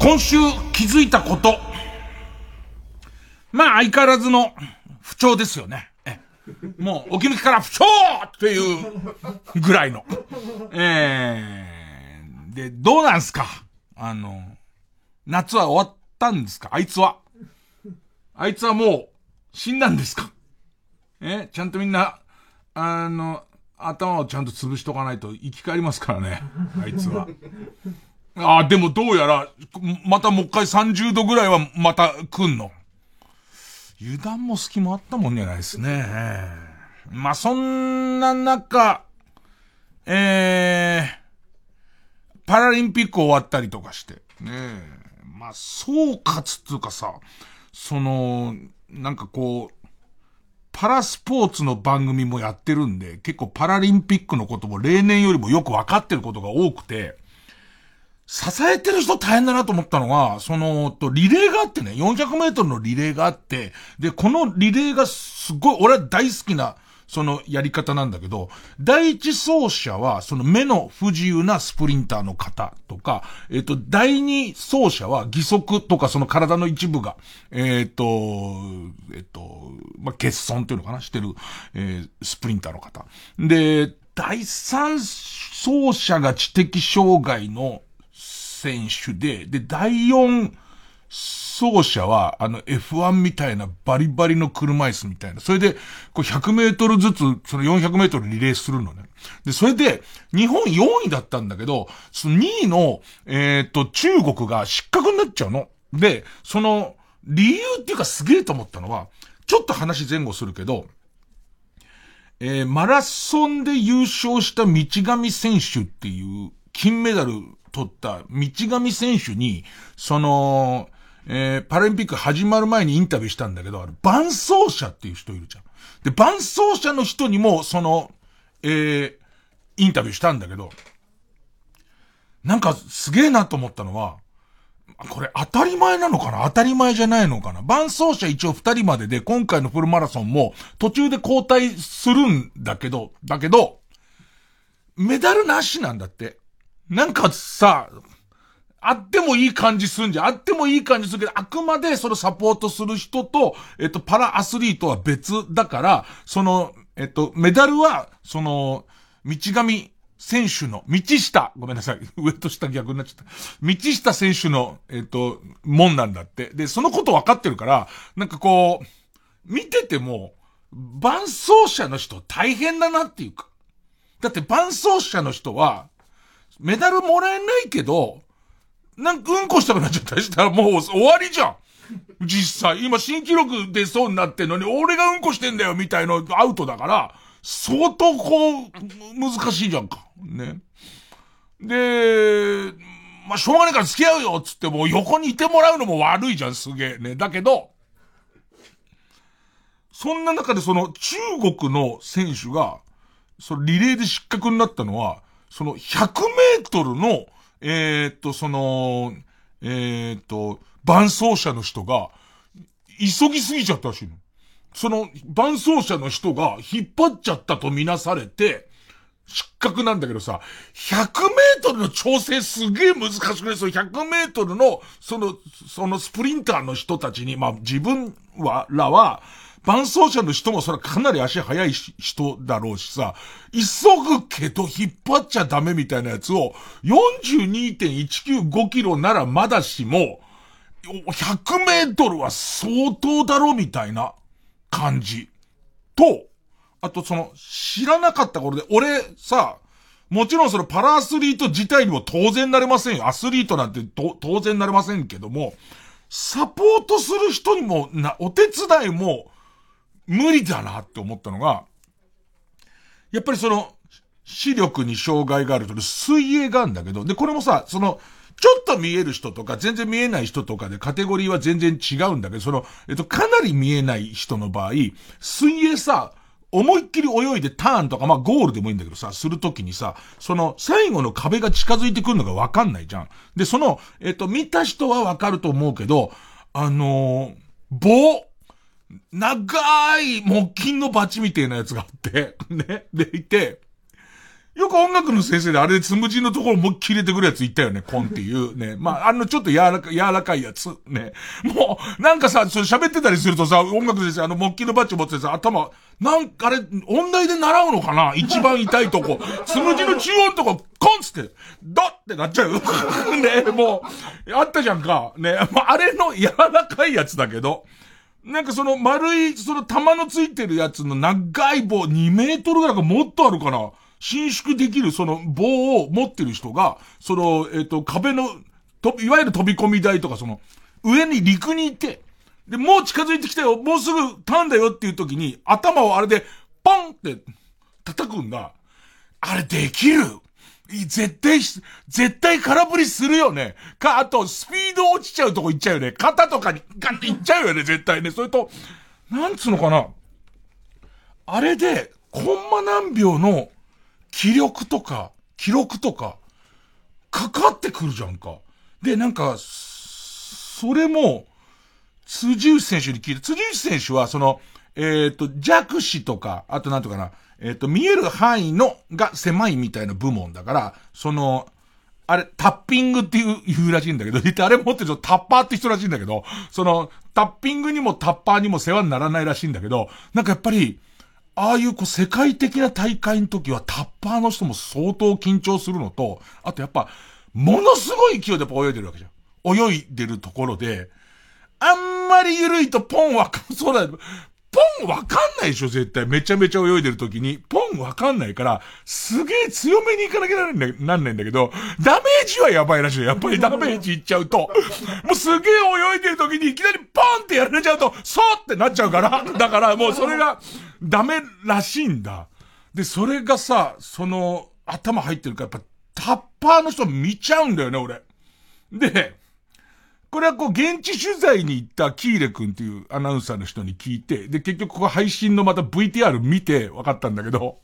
今週気づいたこと。まあ相変わらずの不調ですよね。もう、お気抜きから不調っていうぐらいの。えー、で、どうなんすか？あの、夏は終わったんですか？あいつは？あいつはもう死んだんですか？えちゃんとみんな、あの、頭をちゃんと潰しとかないと生き返りますからね。あいつは。ああ、でもどうやら、またもう一回30度ぐらいはまた来んの。油断も隙もあったもんじゃないですね。まあ、そんな中、えー、パラリンピック終わったりとかして、ねまあ、総括っていうかさ、その、なんかこう、パラスポーツの番組もやってるんで、結構パラリンピックのことも例年よりもよくわかってることが多くて、支えてる人大変だなと思ったのは、その、と、リレーがあってね、400メートルのリレーがあって、で、このリレーがすごい、俺は大好きな、そのやり方なんだけど、第一走者は、その目の不自由なスプリンターの方とか、えっ、と、第二走者は義足とかその体の一部が、えっ、と、えっ、と、まあ、欠損っていうのかなしてる、えー、スプリンターの方。で、第三走者が知的障害の選手で、で、第4走者は、あの F1 みたいなバリバリの車椅子みたいな。それで、こう100メートルずつ、その400メートルリレーするのね。で、それで、日本4位だったんだけど、その2位の、えっ、ー、と、中国が失格になっちゃうの。で、その、理由っていうかすげえと思ったのは、ちょっと話前後するけど、えー、マラソンで優勝した道上選手っていう金メダル取った道上選手に、その、えー、パラリンピック始まる前にインタビューしたんだけど、あれ、伴走者っていう人いるじゃん。で、伴走者の人にも、その、えー、インタビューしたんだけど、なんかすげえなと思ったのは、これ当たり前なのかな？当たり前じゃないのかな？伴走者一応二人までで、今回のフルマラソンも途中で交代するんだけど、だけど、メダルなしなんだって。なんかさ、あってもいい感じするんじゃん。あってもいい感じするけど、あくまでそのサポートする人と、えっと、パラアスリートは別だから、その、えっと、メダルは、その、道上選手の、道下、ごめんなさい。上と下逆になっちゃった。道下選手の、えっと、もんなんだって。で、そのこと分かってるから、なんかこう、見てても、伴走者の人大変だなっていうか。だって伴走者の人は、メダルもらえないけど、なんかうんこしたくなっちゃったりしたらもう終わりじゃん。実際、今新記録出そうになってんのに、俺がうんこしてんだよみたいのアウトだから、相当こう、難しいじゃんか。ね。で、まあ、しょうがないから付き合うよっつっても横にいてもらうのも悪いじゃん、すげえね。だけど、そんな中でその中国の選手が、そのリレーで失格になったのは、その100メートルの、えー、っと、その、えー、っと、伴走者の人が、急ぎすぎちゃったらしいの。その、伴走者の人が引っ張っちゃったとみなされて、失格なんだけどさ、100メートルの調整すげえ難しくないその100メートルの、その、そのスプリンターの人たちに、まあ自分は、らは、伴走者の人もそれはかなり足速い人だろうしさ、急ぐけど引っ張っちゃダメみたいなやつを、42.195キロならまだしも、100メートルは相当だろみたいな感じ。と、あとその、知らなかった頃で、俺さ、もちろんそのパラアスリート自体にも当然なれませんよ。アスリートなんて当然なれませんけども、サポートする人にもな、お手伝いも、無理だなって思ったのが、やっぱりその、視力に障害があると、水泳があるんだけど、で、これもさ、その、ちょっと見える人とか、全然見えない人とかでカテゴリーは全然違うんだけど、その、えっと、かなり見えない人の場合、水泳さ、思いっきり泳いでターンとか、まあゴールでもいいんだけどさ、するときにさ、その最後の壁が近づいてくるのがわかんないじゃん。で、その、えっ、と、見た人はわかると思うけど、あのー、棒、長い木金のバチみたいなやつがあって、ね、でいて、よく音楽の先生であれでつむじのところも切れてくるやついたよね、コンっていう。ね。まあ、あの、ちょっと柔らか、柔らかいやつ。ね。もう、なんかさ、それ喋ってたりするとさ、音楽先生、あの、木器のバッチ持ってさ、頭、なんかあれ、音大で習うのかな？一番痛いとこ。つむじの中央のとこ、コンつって、ドってなっちゃう。ね、もう、あったじゃんか。ね。まあ、あれの柔らかいやつだけど、なんかその丸い、その玉のついてるやつの長い棒2メートルぐらいかもっとあるかな。伸縮できるその棒を持ってる人が、その、えっ、ー、と、壁の、と、いわゆる飛び込み台とかその、上に陸にいて、で、もう近づいてきたよ、もうすぐターンだよっていう時に、頭をあれで、ポンって叩くんだ。あれできる絶対、絶対空振りするよね。か、あと、スピード落ちちゃうとこ行っちゃうよね。肩とかにガンって行っちゃうよね、絶対ね。それと、なんつうのかな。あれで、コンマ何秒の気力とか、記録とか、かかってくるじゃんか。で、なんか、それも、辻内選手に聞いて、辻内選手は、その、えっ、ー、と、弱視とか、あとなんとかな、えっ、ー、と、見える範囲のが狭いみたいな部門だから、その、あれ、タッピングっていう、言うらしいんだけど、あれ持ってる人タッパーって人らしいんだけど、その、タッピングにもタッパーにも世話にならないらしいんだけど、なんかやっぱり、ああいうこう世界的な大会の時はタッパーの人も相当緊張するのと、あとやっぱ、ものすごい勢いで泳いでるわけじゃん。泳いでるところで、あんまり緩いとポンわか、そうだ、ポンわかんないでしょ、絶対。めちゃめちゃ泳いでる時に。ポンわかんないから、すげえ強めに行かなきゃなんないんだけど、ダメージはやばいらしい。やっぱりダメージいっちゃうと。もうすげえ泳いでる時にいきなりポンってやられちゃうと、そうってなっちゃうから。だからもうそれが、ダメらしいんだ。で、それがさ、その、頭入ってるから、やっぱ、タッパーの人見ちゃうんだよね、俺。で、これはこう、現地取材に行ったキーレ君っていうアナウンサーの人に聞いて、で、結局ここ配信のまた VTR 見て分かったんだけど、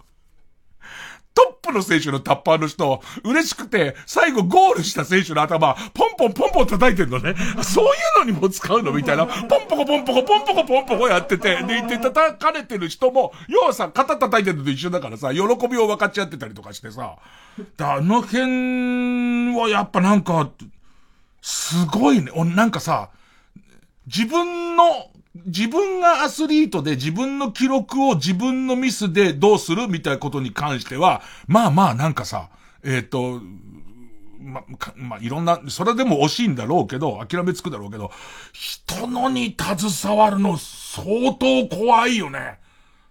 トップの選手のタッパーの人、嬉しくて、最後ゴールした選手の頭、ポンポンポンポン叩いてるのね。そういうのにも使うの？みたいな。ポンポコポンポコポンポコポンポコやってて、で、言って叩かれてる人も、要はさ、肩叩いてるのと一緒だからさ、喜びを分かっち合ってたりとかしてさ。あの辺はやっぱなんか、すごいね。なんかさ、自分の自分がアスリートで自分の記録を自分のミスでどうするみたいなことに関しては、まあまあなんかさ、えっ、ー、と、ま、まあ、いろんな、それでも惜しいんだろうけど、諦めつくだろうけど、人のに携わるの相当怖いよね。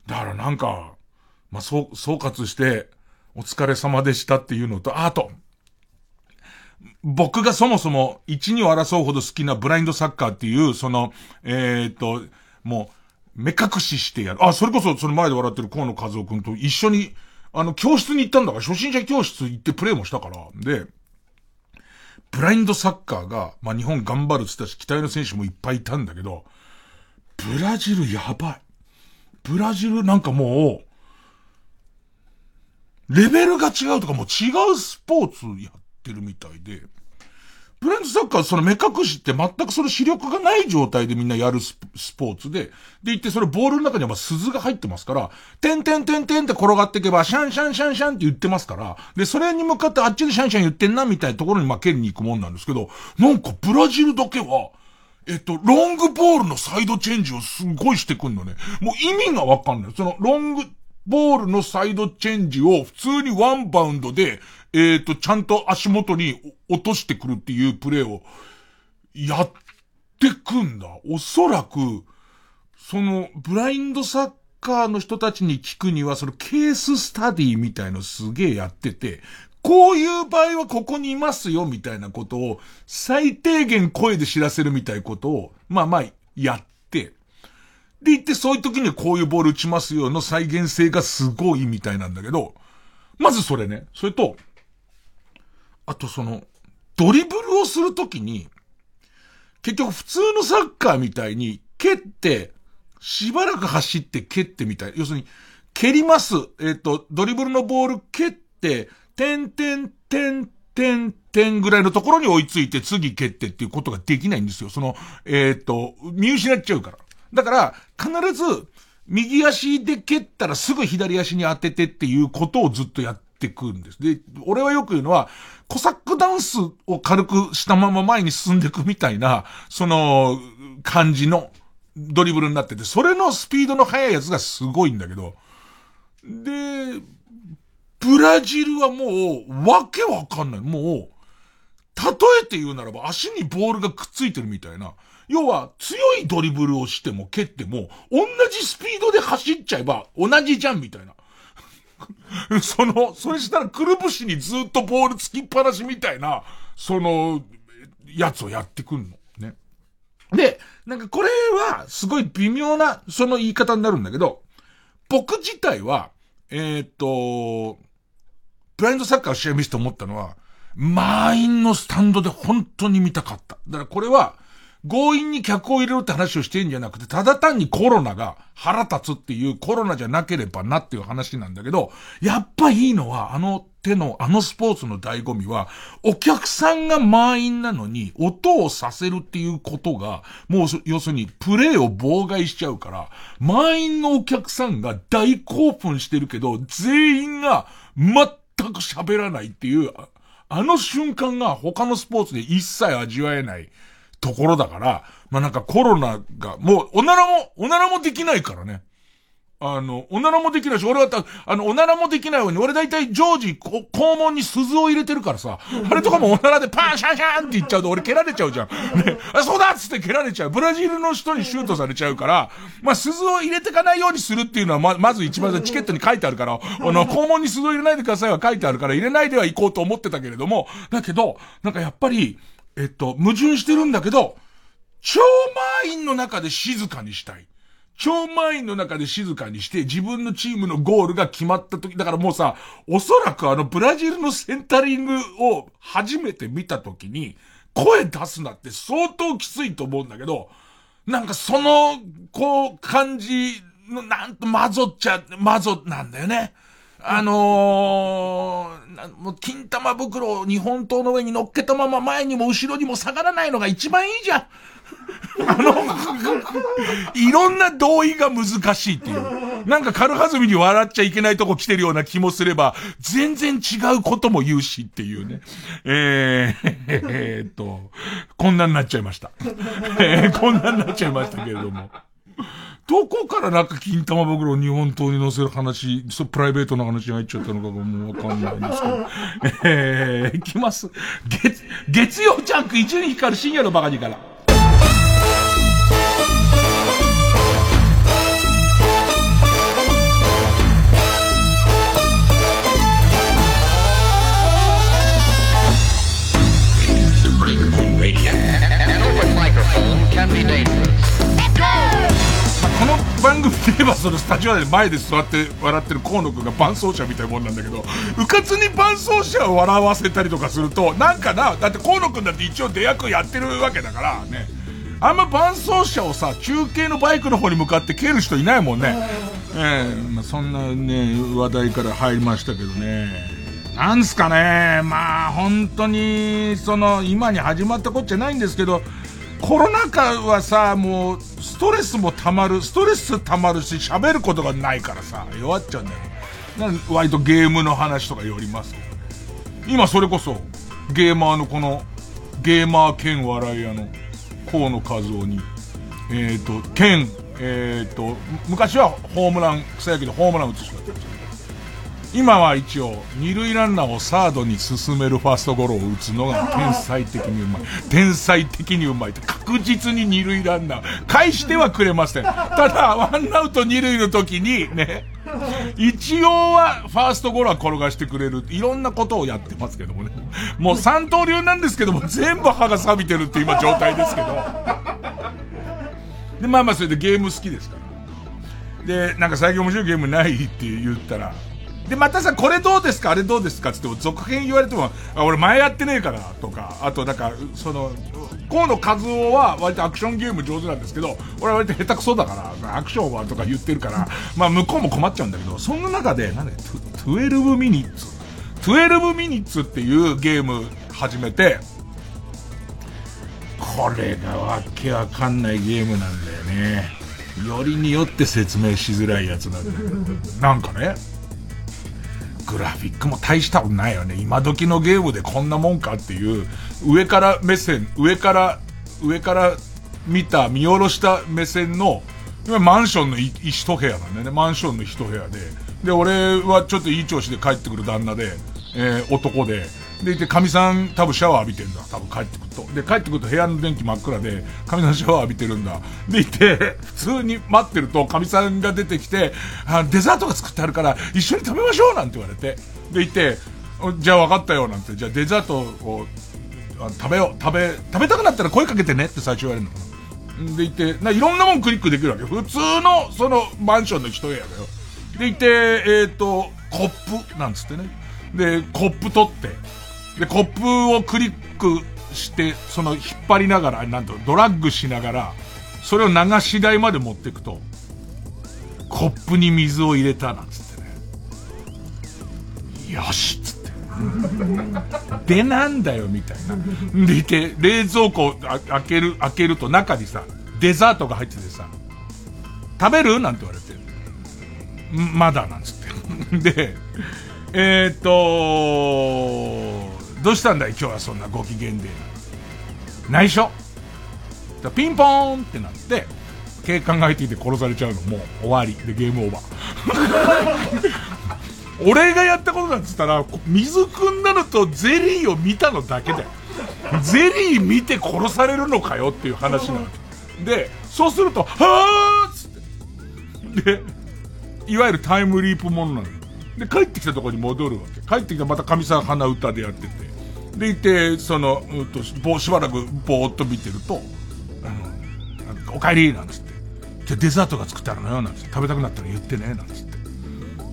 だからなんか、まあ、そう、総括して、お疲れ様でしたっていうのと、あと、僕がそもそも一二を争うほど好きなブラインドサッカーっていう、その、えー、っと、もう、目隠ししてやる。あ、それこそその前で笑ってる河野和夫くんと一緒に、あの、教室に行ったんだから、初心者教室行ってプレイもしたから。で、ブラインドサッカーが、まあ、日本頑張るって言ったし、期待の選手もいっぱいいたんだけど、ブラジルやばい。ブラジルなんかもう、レベルが違うとかもう違うスポーツやってるみたいで、ブラインドサッカーその目隠しって全くその視力がない状態でみんなやるスポーツで、で言ってそれボールの中にはま鈴が入ってますから、てんてんてんてんって転がっていけば、シャンシャンシャンシャンって言ってますから、で、それに向かってあっちでシャンシャン言ってんなみたいなところにまあ蹴りに行くもんなんですけど、なんかブラジルだけは、えっと、ロングボールのサイドチェンジをすごいしてくんのね。もう意味がわかんない。その、ロングボールのサイドチェンジを普通にワンバウンドで、えっ、ー、と、ちゃんと足元に落としてくるっていうプレーをやってくんだ。おそらく、その、ブラインドサッカーの人たちに聞くには、そのケーススタディみたいのすげえやってて、こういう場合はここにいますよ、みたいなことを、最低限声で知らせるみたいなことを、まあまあ、やって、で言ってそういう時にこういうボール打ちますよの再現性がすごいみたいなんだけど、まずそれね。それと、あとその、ドリブルをするときに、結局普通のサッカーみたいに、蹴って、しばらく走って蹴ってみたい。要するに、蹴ります。えっ、と、ドリブルのボール蹴って、てんてんてんてんてんぐらいのところに追いついて次蹴ってっていうことができないんですよ。その、えっ、と、見失っちゃうから。だから、必ず、右足で蹴ったらすぐ左足に当ててっていうことをずっとやっててくんです。で、俺はよく言うのは、コサックダンスを軽くしたまま前に進んでいくみたいな、その、感じのドリブルになってて、それのスピードの速いやつがすごいんだけど、で、ブラジルはもう、わけわかんない。もう、例えて言うならば足にボールがくっついてるみたいな。要は、強いドリブルをしても蹴っても、同じスピードで走っちゃえば、同じじゃんみたいな。その、それしたらくるぶしにずっとボールつきっぱなしみたいな、その、やつをやってくんの。ね。で、なんかこれは、すごい微妙な、その言い方になるんだけど、僕自体は、えっ、と、ブラインドサッカーを試合見せて思ったのは、満員のスタンドで本当に見たかった。だからこれは、強引に客を入れろって話をしてんじゃなくて、ただ単にコロナが腹立つっていうコロナじゃなければなっていう話なんだけど、やっぱいいのは、あの手の、あのスポーツの醍醐味は、お客さんが満員なのに、音をさせるっていうことが、もう、要するに、プレイを妨害しちゃうから、満員のお客さんが大興奮してるけど、全員が全く喋らないっていう、あの瞬間が他のスポーツで一切味わえない。ところだから、まあ、なんかコロナが、もう、おならも、おならもできないからね。あの、おならもできないし、俺はた、あの、おならもできないように、俺大体常時、こ肛門に鈴を入れてるからさ、あれとかもおならでパンシャンシャンって言っちゃうと俺蹴られちゃうじゃん。ね、あ、そうだっつって蹴られちゃう。ブラジルの人にシュートされちゃうから、まあ、鈴を入れてかないようにするっていうのは、ま、まず一番チケットに書いてあるから、あの、肛門に鈴を入れないでくださいは書いてあるから、入れないでは行こうと思ってたけれども、だけど、なんかやっぱり、えっと、矛盾してるんだけど、超満員の中で静かにしたい。超満員の中で静かにして自分のチームのゴールが決まった時、だからもうさ、おそらくあのブラジルのセンタリングを初めて見た時に、声出すなって相当きついと思うんだけど、なんかその、こう、感じの、なんと混ぞっちゃ、混ぞなんだよね。あのー、もう金玉袋を日本刀の上に乗っけたまま前にも後ろにも下がらないのが一番いいじゃん。あの、いろんな同意が難しいっていう。なんか軽はずみに笑っちゃいけないとこ来てるような気もすれば、全然違うことも言うしっていうね。えー、えー、っと、こんなになっちゃいました。えー、こんなになっちゃいましたけれども。どこからなんか金玉袋を日本刀に乗せる話、そプライベートな話が入っちゃったのかもうわかんないんですけど。えー、いきます。月、月曜チャンク一年光る深夜のバカにから。番組で言えばそのスタジオで前で座って笑ってる河野くんが伴奏者みたいなもんなんだけど、うかつに伴奏者を笑わせたりとかすると、なんかな、だって河野くんだって一応出役やってるわけだからね。あんま伴奏者をさ、中継のバイクの方に向かって蹴る人いないもんね。ええー、まあ、そんなね、話題から入りましたけどね。なんすかね、まあ本当に、その、今に始まったことじゃないんですけど、コロナ禍はさ、もう、ストレスも溜まる、ストレス溜まるし、喋ることがないからさ、弱っちゃうんだよ。なん割とゲームの話とかよりますけど。今それこそ、ゲーマーのこの、ゲーマー兼笑い屋の、河野和夫に、えっ、ー、と、兼、えっ、ー、と、昔はホームラン、草野球でホームラン打つしか今は一応、二塁ランナーをサードに進めるファーストゴロを打つのが天才的にうまい。天才的にうまいって確実に二塁ランナー、返してはくれません。ただ、ワンアウト二塁の時に、ね、一応はファーストゴロは転がしてくれる。いろんなことをやってますけどもね。もう三刀流なんですけども、全部歯が錆びてるって今状態ですけど。で、まあまあそれでゲーム好きですから。で、なんか最近面白いゲームないって言ったら、で、またさ、これどうですか？あれどうですか？つって、続編言われても、あ、俺前やってねえから、とか、あと、なんか、その、河野和夫は割とアクションゲーム上手なんですけど、俺は割と下手くそだから、アクションはとか言ってるから、まあ向こうも困っちゃうんだけど、そんな中で、なんで、12ミニッツ。12ミニッツっていうゲーム始めて、これがわけわかんないゲームなんだよね。よりによって説明しづらいやつなんだよ。なんかね、グラフィックも大したことないよね。今時のゲームでこんなもんかっていう、上から目線、上から、上から見た、見下ろした目線の、マンションの一部屋なんだよね。マンションの一部屋で。で、俺はちょっといい調子で帰ってくる旦那で、えー、男で、でいて、神さん多分シャワー浴びてんだ。多分帰ってくると。で、帰ってくると部屋の電気真っ暗で、神さんシャワー浴びてるんだ。でいて、普通に待ってると、神さんが出てきて、あデザートが作ってあるから、一緒に食べましょうなんて言われて。でいて、じゃあ分かったよなんて、じゃあデザートを食べよう、食べ、食べたくなったら声かけてねって最初言われるのかな。でいて、ないろんなもんクリックできるわけ。普通の、その、マンションの一部屋だよ。でいて、えっ、ー、と、コップ、なんつってね。で、コップ取って、で、コップをクリックして、その引っ張りながら、なんと、ドラッグしながら、それを流し台まで持っていくと、コップに水を入れた、なんつってね。よしつって。で、なんだよ、みたいな。でいて、冷蔵庫開ける、開けると中にさ、デザートが入っててさ、食べる？なんて言われて。まだ、なんつって。で、えー、っと、どうしたんだい？今日はそんなご機嫌で。内緒ピンポーンってなって、警官が入ってきて殺されちゃうのもう終わりでゲームオーバー。俺がやったことなんつったら、水汲んだのとゼリーを見たのだけだよ。ゼリー見て殺されるのかよっていう話なわけ。で、そうすると、はーっつって。で、いわゆるタイムリープものなの。で、帰ってきたとこに戻るわけ。帰ってきたらまた神さん花歌でやってて。でいて、その、うんと、ぼしばらくぼーっと見てると、あの、お帰りなんつって。じゃデザートが作ってあるのよ、なんつって。食べたくなったら言ってね、なんつって。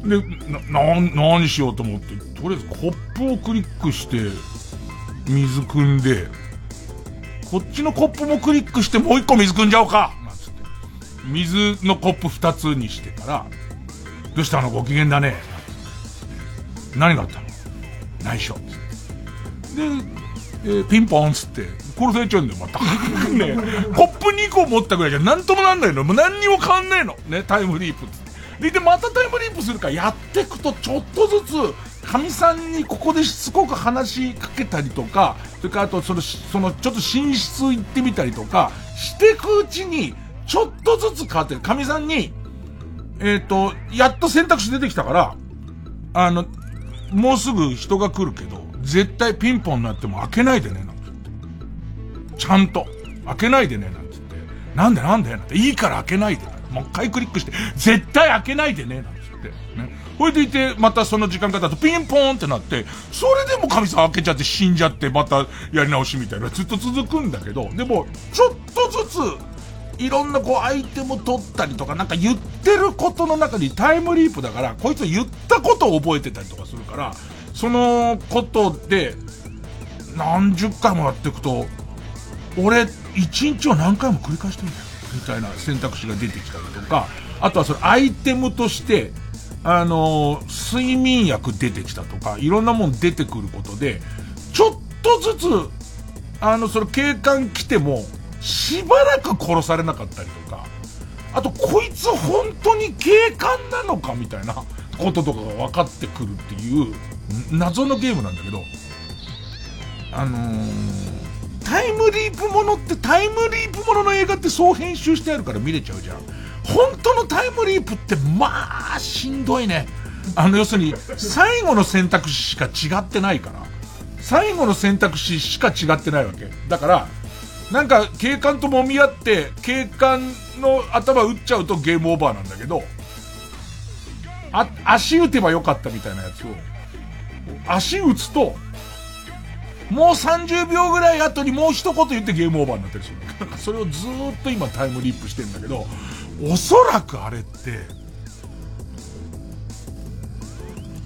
で、な、な、何しようと思って、とりあえずコップをクリックして、水汲んで、こっちのコップもクリックしてもう一個水汲んじゃおうかなんつって。水のコップ二つにしてから、どうしたの？ご機嫌だね。何があったの？内緒。で、えー、ピンポンっつって、殺されちゃうんだよ、また。ねコップ2個持ったぐらいじゃ何ともなんないの。もう何にも変わんねえの。ね、タイムリープで、で、またタイムリープするからやってくとちょっとずつ、かみさんにここでしつこく話しかけたりとか、それからあと、その、その、ちょっと寝室行ってみたりとか、してくうちに、ちょっとずつ変わってる。かみさんに、えっ、ー、と、やっと選択肢出てきたから、あの、もうすぐ人が来るけど、絶対ピンポンになっても開けないでね、なんてって。ちゃんと。開けないでね、なんて言って。なんでなんでなんて。いいから開けないで。もう一回クリックして、絶対開けないでね、なんて言って。ね。ほいでいて、またその時間方とピンポーンってなって、それでも神様開けちゃって死んじゃって、またやり直しみたいなずっと続くんだけど、でも、ちょっとずつ、いろんなこうアイテム取ったりとか、なんか言ってることの中にタイムリープだから、こいつ言ったことを覚えてたりとかするから、そのことで、何十回もやっていくと、俺、一日を何回も繰り返してるんだよ。みたいな選択肢が出てきたりとか、あとはそれアイテムとして、あのー、睡眠薬出てきたとか、いろんなもん出てくることで、ちょっとずつ、あの、その警官来ても、しばらく殺されなかったりとか、あと、こいつ本当に警官なのかみたいなこととかが分かってくるっていう、謎のゲームなんだけど、あのー、タイムリープものってタイムリープものの映画ってそう編集してあるから見れちゃうじゃん。本当のタイムリープってまあしんどいね。あの要するに最後の選択肢しか違ってないから。最後の選択肢しか違ってないわけ。だから、なんか警官と揉み合って警官の頭打っちゃうとゲームオーバーなんだけど、あ、足打てばよかったみたいなやつを足打つと、もう30秒ぐらい後にもう一言言ってゲームオーバーになったりする。それをずーっと今タイムリープしてんだけど、おそらくあれって、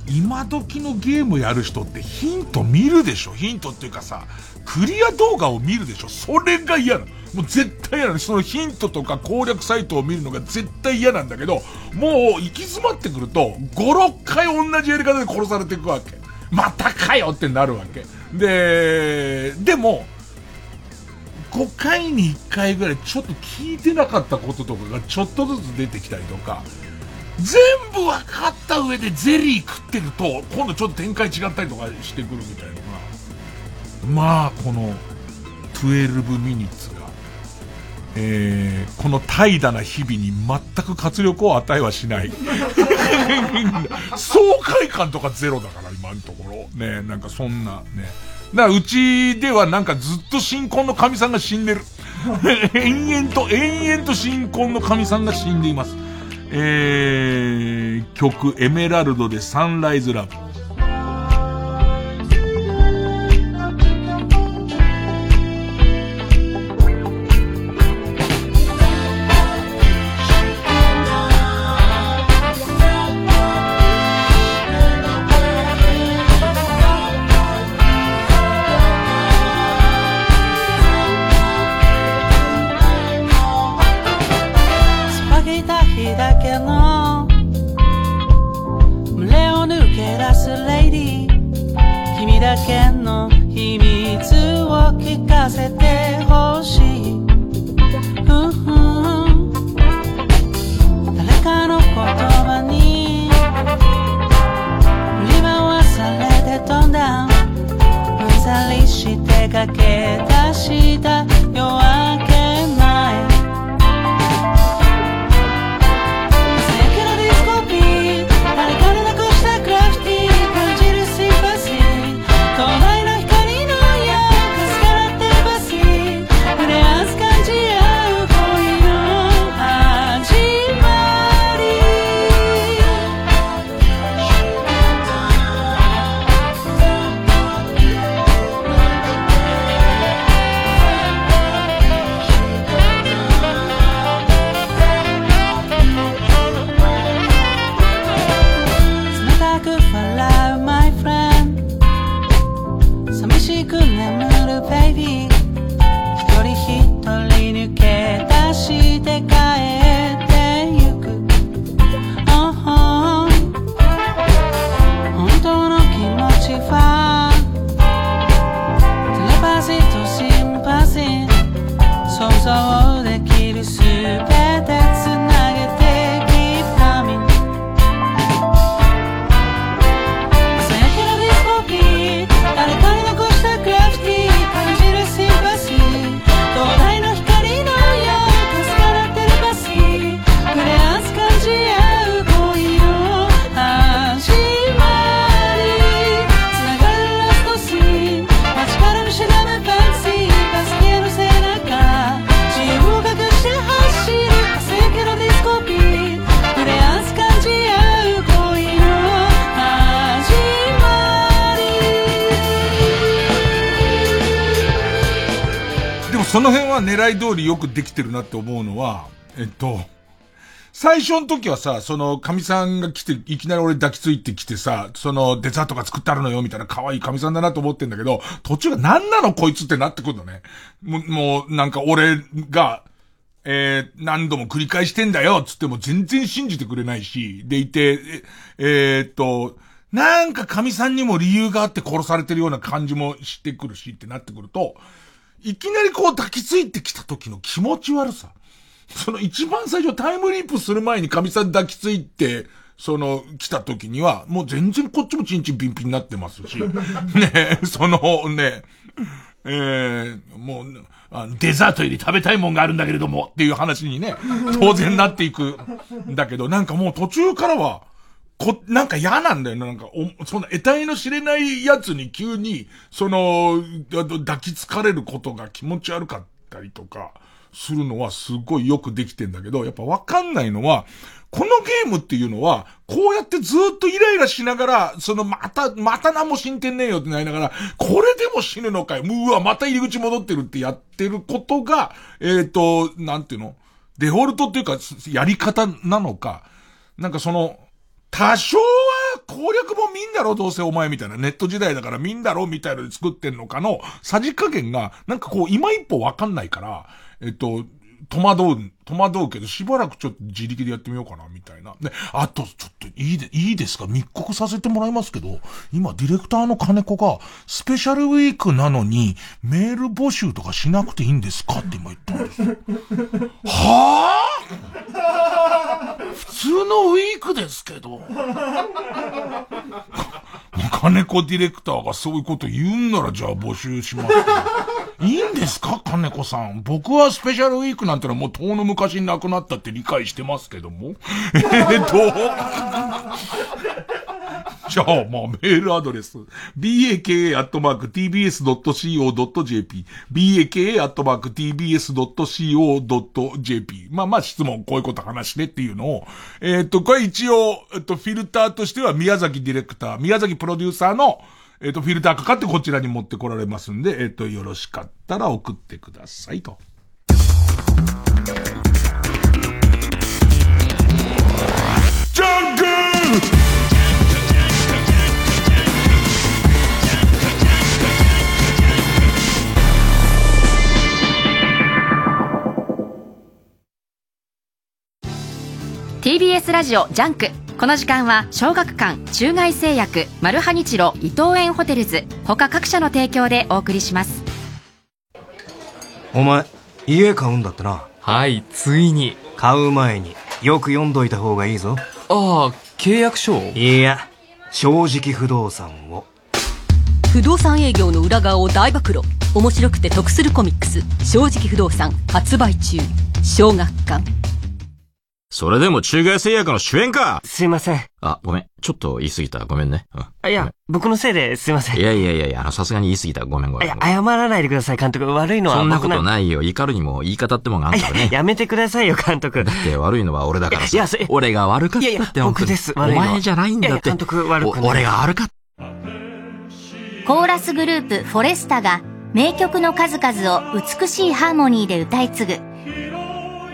今時のゲームやる人ってヒント見るでしょヒントっていうかさ、クリア動画を見るでしょそれが嫌なの。もう絶対嫌なの。そのヒントとか攻略サイトを見るのが絶対嫌なんだけど、もう行き詰まってくると、5、6回同じやり方で殺されていくわけ。またかよってなるわけ。で、でも、5回に1回ぐらいちょっと聞いてなかったこととかがちょっとずつ出てきたりとか、全部分かった上でゼリー食ってると、今度ちょっと展開違ったりとかしてくるみたいな。まあ、この、12ミニッツ、えー、この怠惰な日々に全く活力を与えはしない。爽快感とかゼロだから、今のところ。ねなんかそんな、ね。だからうちではなんかずっと新婚の神さんが死んでる。延々と、延々と新婚の神さんが死んでいます。えー、曲、エメラルドでサンライズラブ。通りよくできてるなって思うのは、えっと、最初の時はさ、その、神さんが来て、いきなり俺抱きついてきてさ、その、デザートが作ってあるのよ、みたいな可愛い神さんだなと思ってんだけど、途中が何なのこいつってなってくるのね。もう、もうなんか俺が、えー、何度も繰り返してんだよ、つっても全然信じてくれないし、でいて、ええー、っと、なんか神さんにも理由があって殺されてるような感じもしてくるしってなってくると、いきなりこう抱きついてきた時の気持ち悪さ。その一番最初タイムリープする前に神さん抱きついて、その、来た時には、もう全然こっちもチンチンピンピンになってますし、ねそのね、えー、もう、あデザートより食べたいもんがあるんだけれども、っていう話にね、当然なっていくんだけど、なんかもう途中からは、こ、なんか嫌なんだよな、なんか、お、その得体の知れないやつに急に、その、抱きつかれることが気持ち悪かったりとか、するのはすごいよくできてんだけど、やっぱわかんないのは、このゲームっていうのは、こうやってずっとイライラしながら、そのまた、また何も進展ねえよってなりながら、これでも死ぬのかよ。うわ、また入り口戻ってるってやってることが、えっ、ー、と、なんていうの？デフォルトっていうか、やり方なのか、なんかその、多少は攻略本見んだろどうせお前みたいな。ネット時代だから見んだろみたいなので作ってんのかの、さじ加減が、なんかこう、今一歩わかんないから、えっと、戸惑う、戸惑うけど、しばらくちょっと自力でやってみようかな、みたいな。で、あと、ちょっと、いいで、いいですか？密告させてもらいますけど、今、ディレクターの金子が、スペシャルウィークなのに、メール募集とかしなくていいんですか？って今言ったんです。はぁ普通のウィークですけど。金子ディレクターがそういうこと言うんなら、じゃあ募集します。いいんですか？金子さん。僕はスペシャルウィークなんてのはもう遠の昔になくなったって理解してますけども。えっと、じゃあ、まあ、メールアドレス。baka.tbs.co.jp。baka.tbs.co.jp。まあまあ質問、こういうこと話してっていうのを、えっ、ー、と、これ一応、えっと、フィルターとしては宮崎ディレクター、宮崎プロデューサーの、えっ、と、フィルターかかってこちらに持ってこられますんで、えっ、と、よろしかったら送ってくださいと。TBS ラジオジャンク。この時間は小学館中外製薬マルハニチロ伊藤園ホテルズ他各社の提供でお送りします。お前家買うんだってな。はいついに。買う前によく読んどいた方がいいぞ。ああ契約書？いや正直不動産を。不動産営業の裏側を大暴露。面白くて得するコミックス「正直不動産」発売中。小学館それでも中外製薬の主演かすいません。あ、ごめん。ちょっと言い過ぎた。ごめんね。うん。いや、僕のせいですいません。いやいやいやいや、あの、さすがに言い過ぎた。ごめんごめん。いや、謝らないでください、監督。悪いのはそんなことないよ。怒るにも言い方ってもんがあるからね。やめてくださいよ、監督。だって悪いのは俺だからさ。いや、俺が悪かったっていやいや僕です。お前じゃないんだって。監督悪く俺が悪かった。コーラスグループ、フォレスタが、名曲の数々を美しいハーモニーで歌い継ぐ。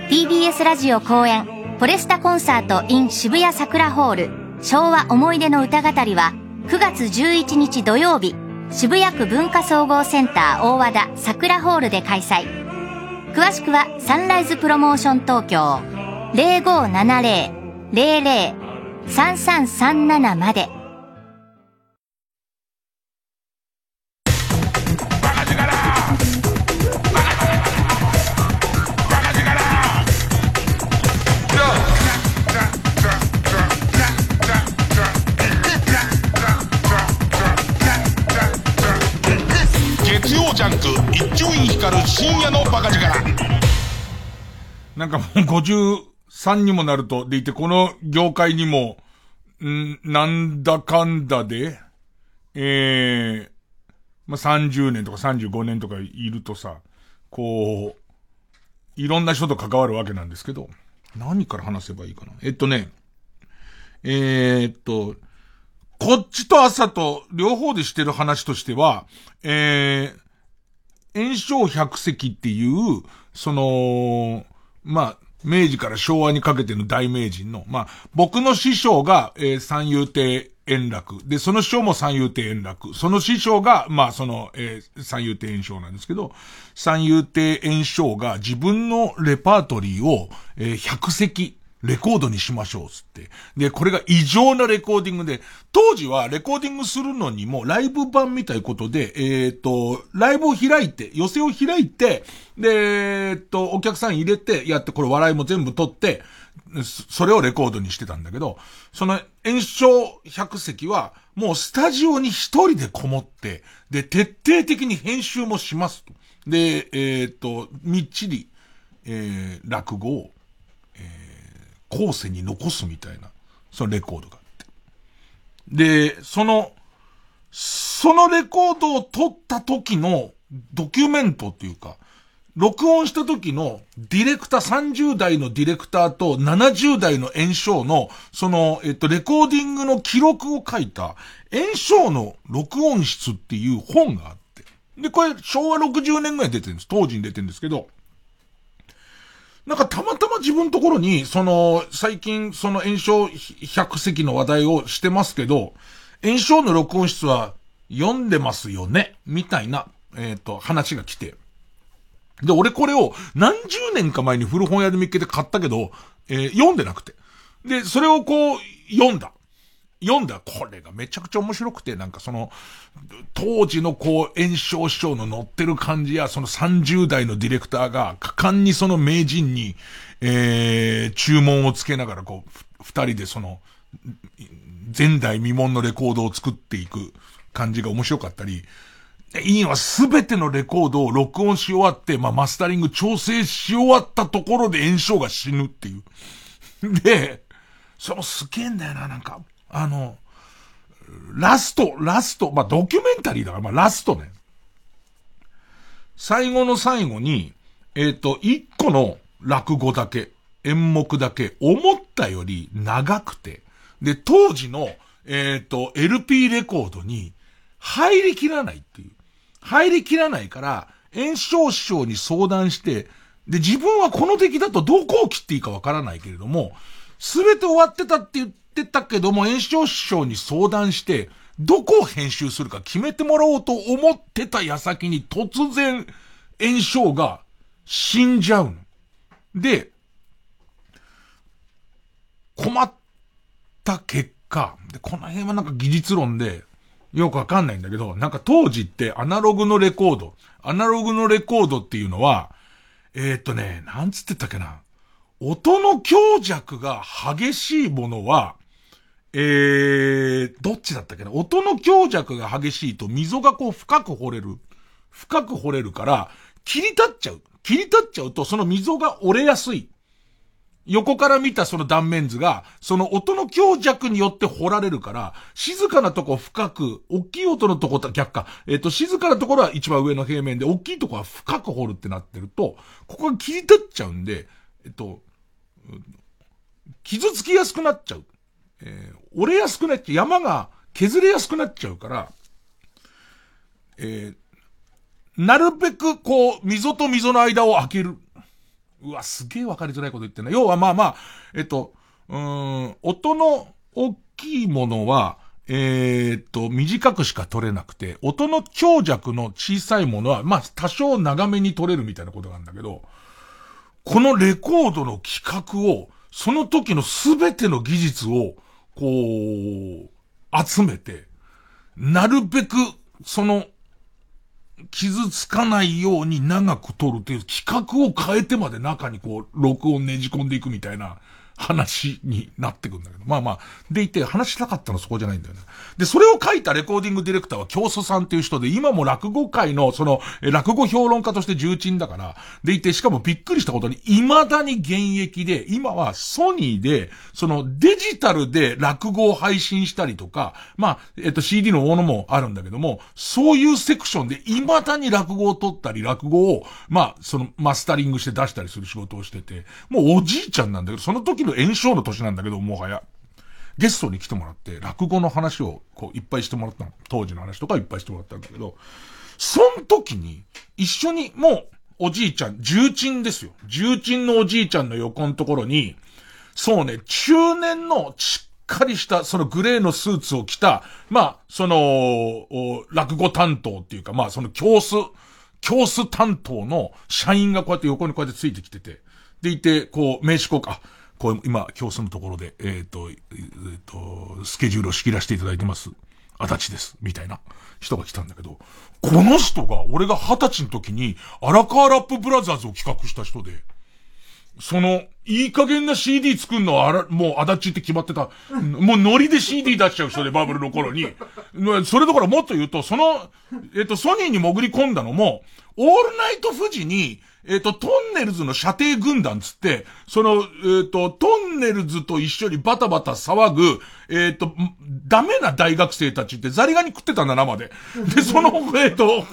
TBS ラジオ公演、フォレスタコンサート in 渋谷桜ホール。昭和思い出の歌語りは9月11日土曜日渋谷区文化総合センター大和田桜ホールで開催。詳しくはサンライズプロモーション東京。0570-00-3337まで。ジャンク、一丁員光る深夜のバカ力。なんかもう53にもなると、でいて、この業界にも、んなんだかんだで、ええー、まあ、30年とか35年とかいるとさ、こう、いろんな人と関わるわけなんですけど、何から話せばいいかな。えっとね、えー、っと、こっちと朝と両方でしてる話としては、えー、炎症百石っていう、その、まあ、明治から昭和にかけての大名人の、まあ、僕の師匠が、えー、三遊亭円楽。で、その師匠も三遊亭円楽。その師匠が、まあ、その、えー、三遊亭円章なんですけど、三遊亭円章が自分のレパートリーを、えー、百席、レコードにしましょう、つって。で、これが異常なレコーディングで、当時はレコーディングするのにも、ライブ版みたいことで、えっ、ー、と、ライブを開いて、寄せを開いて、で、えっ、ー、と、お客さん入れて、やって、これ笑いも全部取って、それをレコードにしてたんだけど、その炎症百席は、もうスタジオに一人でこもって、で、徹底的に編集もしますと。で、えっ、ー、と、みっちり、えー、落語を、後世に残すみたいな、そのレコードがあって。で、その、そのレコードを撮った時のドキュメントっていうか、録音した時のディレクター、30代のディレクターと70代の炎症の、その、えっと、レコーディングの記録を書いた、炎症の録音室っていう本があって。で、これ昭和60年ぐらい出てるんです。当時に出てるんですけど、なんかたまたま自分のところに、その、最近、その炎症100席の話題をしてますけど、炎症の録音室は読んでますよね？みたいな、えっ、ー、と、話が来て。で、俺これを何十年か前に古本屋で見っけて買ったけど、えー、読んでなくて。で、それをこう、読んだ。読んだ。これがめちゃくちゃ面白くて、なんかその、当時のこう、炎症師匠の乗ってる感じや、その30代のディレクターが、果敢にその名人に、えー、注文をつけながらこう、二人でその、前代未聞のレコードを作っていく感じが面白かったり、いいのはすべてのレコードを録音し終わって、まあ、マスタリング調整し終わったところで炎症が死ぬっていう。で、そのすげえんだよな、なんか。あの、ラスト、ラスト、まあ、ドキュメンタリーだから、まあ、ラストね。最後の最後に、えっ、ー、と、一個の落語だけ、演目だけ、思ったより長くて、で、当時の、えっ、ー、と、LP レコードに入りきらないっていう。入りきらないから、炎症師匠に相談して、で、自分はこの敵だとどこを切っていいかわからないけれども、すべて終わってたって言っってたけども、炎症師匠に相談して、どこを編集するか決めてもらおうと思ってた矢先に突然、炎症が死んじゃうの。で、困った結果、で、この辺はなんか技術論で、よくわかんないんだけど、なんか当時ってアナログのレコード、アナログのレコードっていうのは、えー、っとね、なんつってたっけな。音の強弱が激しいものは、えー、どっちだったっけな？音の強弱が激しいと溝がこう深く掘れる。深く掘れるから、切り立っちゃう。切り立っちゃうと、その溝が折れやすい。横から見たその断面図が、その音の強弱によって掘られるから、静かなとこ深く、大きい音のとこと逆か。えっ、ー、と、静かなところは一番上の平面で、大きいとこは深く掘るってなってると、ここが切り立っちゃうんで、えっと、傷つきやすくなっちゃう。えー、折れやすくなっちゃう。山が削れやすくなっちゃうから、えー、なるべくこう、溝と溝の間を開ける。うわ、すげえわかりづらいこと言ってんな。要はまあまあ、えっと、うん、音の大きいものは、えー、っと、短くしか取れなくて、音の強弱の小さいものは、まあ、多少長めに取れるみたいなことなんだけど、このレコードの企画を、その時のすべての技術を、こう、集めて、なるべく、その、傷つかないように長く撮るという企画を変えてまで中にこう、録音ねじ込んでいくみたいな話になってくんだけど。まあまあ、でいて話したかったのはそこじゃないんだよね。で、それを書いたレコーディングディレクターは京祖さんっていう人で、今も落語界の、その、落語評論家として重鎮だから、でいて、しかもびっくりしたことに、未だに現役で、今はソニーで、そのデジタルで落語を配信したりとか、まあ、えっと CD のものもあるんだけども、そういうセクションで未だに落語を取ったり、落語を、まあ、そのマスタリングして出したりする仕事をしてて、もうおじいちゃんなんだけど、その時の炎症の年なんだけど、もはや。ゲストに来てもらって、落語の話をこういっぱいしてもらったの。当時の話とかいっぱいしてもらったんだけど、その時に、一緒に、もう、おじいちゃん、重鎮ですよ。重鎮のおじいちゃんの横のところに、そうね、中年のしっかりした、そのグレーのスーツを着た、まあ、その、落語担当っていうか、まあ、その教室、教室担当の社員がこうやって横にこうやってついてきてて、でいて、こう、名刺交換、こう、今、今日住むところで、えっ、ー、と、えっ、ー、と、スケジュールを仕切らせていただいてます。あたちです。みたいな人が来たんだけど、この人が、俺が二十歳の時に、荒川ラップブラザーズを企画した人で、その、いい加減な CD 作るのはあら、もうあだちって決まってた。もうノリで CD 出しちゃう人で、バブルの頃に。それだからもっと言うと、その、えっ、と、ソニーに潜り込んだのも、オールナイト富士に、えっ、ー、と、トンネルズの射程軍団つって、その、えっ、ー、と、トンネルズと一緒にバタバタ騒ぐ、えっ、ー、と、ダメな大学生たちってザリガニ食ってたんだ、生で。で、その、えっ、と、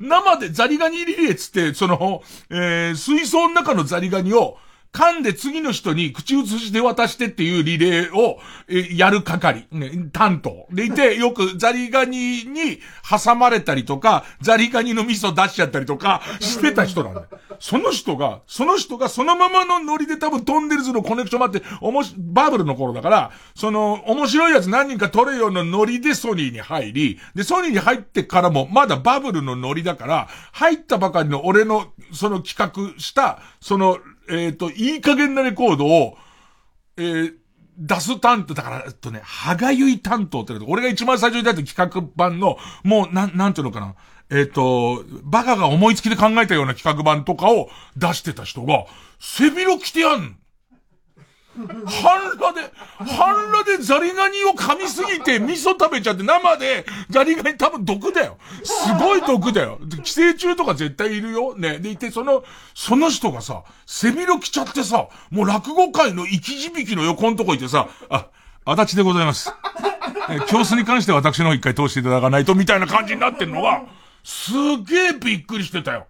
生でザリガニリレーつって、その、え水槽の中のザリガニを、噛んで次の人に口移して渡してっていうリレーを、えやる係、ね、担当。でいて、よくザリガニに挟まれたりとか、ザリガニの味噌出しちゃったりとか、してた人なんだよ。その人が、その人がそのままのノリで多分トンネルズのコネクションもあって、おもし、バブルの頃だから、その、面白いやつ何人か撮れようのノリでソニーに入り、で、ソニーに入ってからも、まだバブルのノリだから、入ったばかりの俺の、その企画した、その、えっ、ー、と、いい加減なレコードを、えー、出す担当、だから、えっとね、歯がゆい担当って俺が一番最初に出た企画版の、もう、なん、なんていうのかな。えっ、ー、と、バカが思いつきで考えたような企画版とかを出してた人が、背広着てやん半裸で、半裸でザリガニを噛みすぎて味噌食べちゃって生でザリガニ多分毒だよ。すごい毒だよ。寄生虫とか絶対いるよ。ね。でいて、その、その人がさ、背広着ちゃってさ、もう落語界の生き字引の横のとこいてさ、あ、足立でございます。え、教室に関しては私の方一回通していただかないとみたいな感じになってんのが、すげえびっくりしてたよ。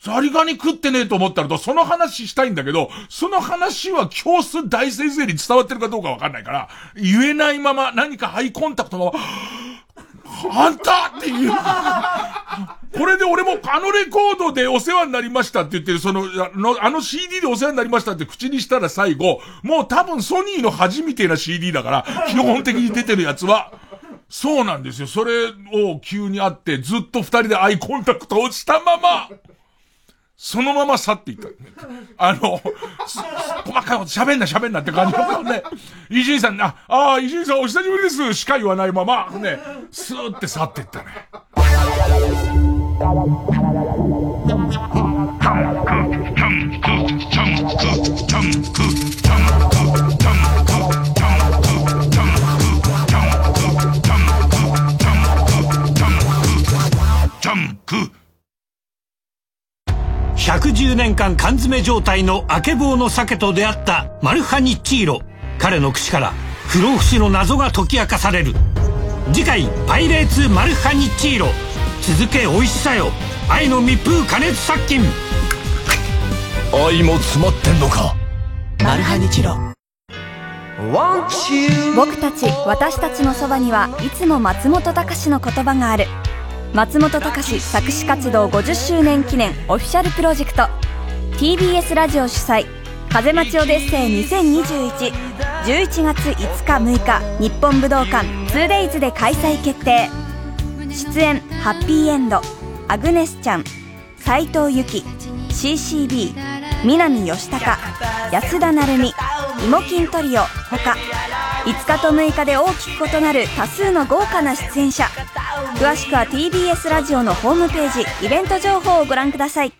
ザリガニ食ってねえと思ったらと、その話したいんだけど、その話は教室大先生に伝わってるかどうかわかんないから、言えないまま何かハイコンタクトのまま、あんたっていう。これで俺もあのレコードでお世話になりましたって言ってる、その、あの、あの CD でお世話になりましたって口にしたら最後、もう多分ソニーの恥みてな CD だから、基本的に出てるやつは、そうなんですよ。それを急に会って、ずっと二人でアイコンタクトをしたまま、そのまま去っていった。あの、細かいこと喋んな喋んなって感じだったね。伊集院さん、あ、ああ、伊集院さんお久しぶりです。しか言わないまま、ね、スーって去っていったね。ジャンク110年間缶詰状態のあけぼうの鮭と出会ったマルハニッチーロ。彼の口から不老不死の謎が解き明かされる。次回「パイレーツマルハニッチーロ」続け美味しさよ。愛の密封加熱殺菌。愛も詰まってんのか。マルハニチロ。僕たち私たちのそばにはいつも松本隆の言葉がある「松本隆作詞活動50周年記念オフィシャルプロジェクト。TBS ラジオ主催風待ちオデッセイ2021 11月5日6日日本武道館 2days で開催決定。出演ハッピーエンドアグネスちゃん斎藤由貴 CCB 南吉高安田成美イモキントリオ他5日と6日で大きく異なる多数の豪華な出演者。詳しくは TBS ラジオのホームページイベント情報をご覧ください。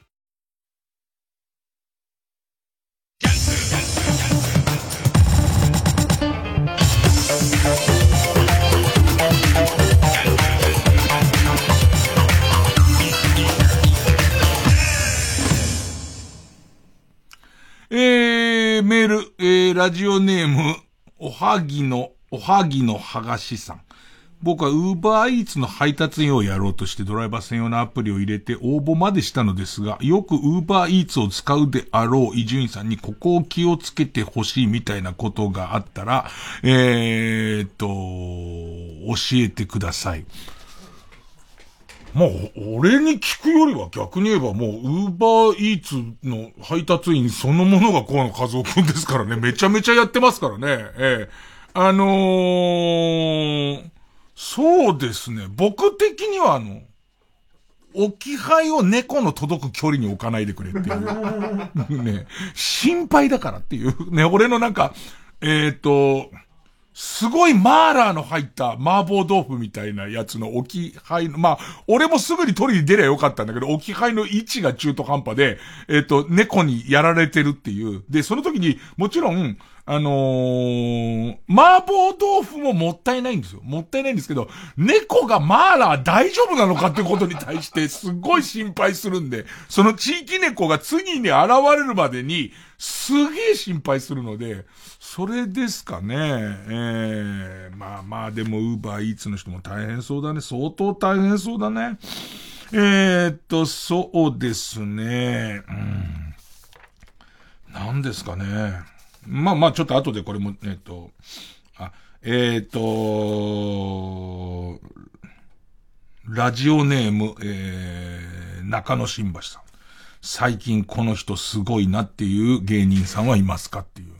えー、メール、えー、ラジオネーム、おはぎの、おはぎのはがしさん。僕はウーバーイーツの配達員をやろうとしてドライバー専用のアプリを入れて応募までしたのですが、よくウーバーイーツを使うであろう伊集院さんにここを気をつけてほしいみたいなことがあったら、えー、っと、教えてください。まあ、俺に聞くよりは逆に言えばもう、ウーバーイーツの配達員そのものが河野和夫くんですからね。めちゃめちゃやってますからね。ええあのー、そうですね。僕的にはあの、置き配を猫の届く距離に置かないでくれっていう。ね、心配だからっていう。ね、俺のなんか、えっ、ー、と、すごいマーラーの入った麻婆豆腐みたいなやつの置き配の、まあ、俺もすぐに取りに出りゃよかったんだけど、置き配の位置が中途半端で、えっ、ー、と、猫にやられてるっていう。で、その時に、もちろん、あのー、麻婆豆腐ももったいないんですよ。もったいないんですけど、猫がマーラー大丈夫なのかってことに対してすっごい心配するんで、その地域猫が次に現れるまでに、すげえ心配するので、それですかね。ええー、まあまあ、でも、ウーバーイーツの人も大変そうだね。相当大変そうだね。えー、っと、そうですね。うんなんですかね。まあまあ、ちょっと後でこれも、えっと、あ、えっ、と、ラジオネーム、えー、中野新橋さん。最近この人すごいなっていう芸人さんはいますかっていう。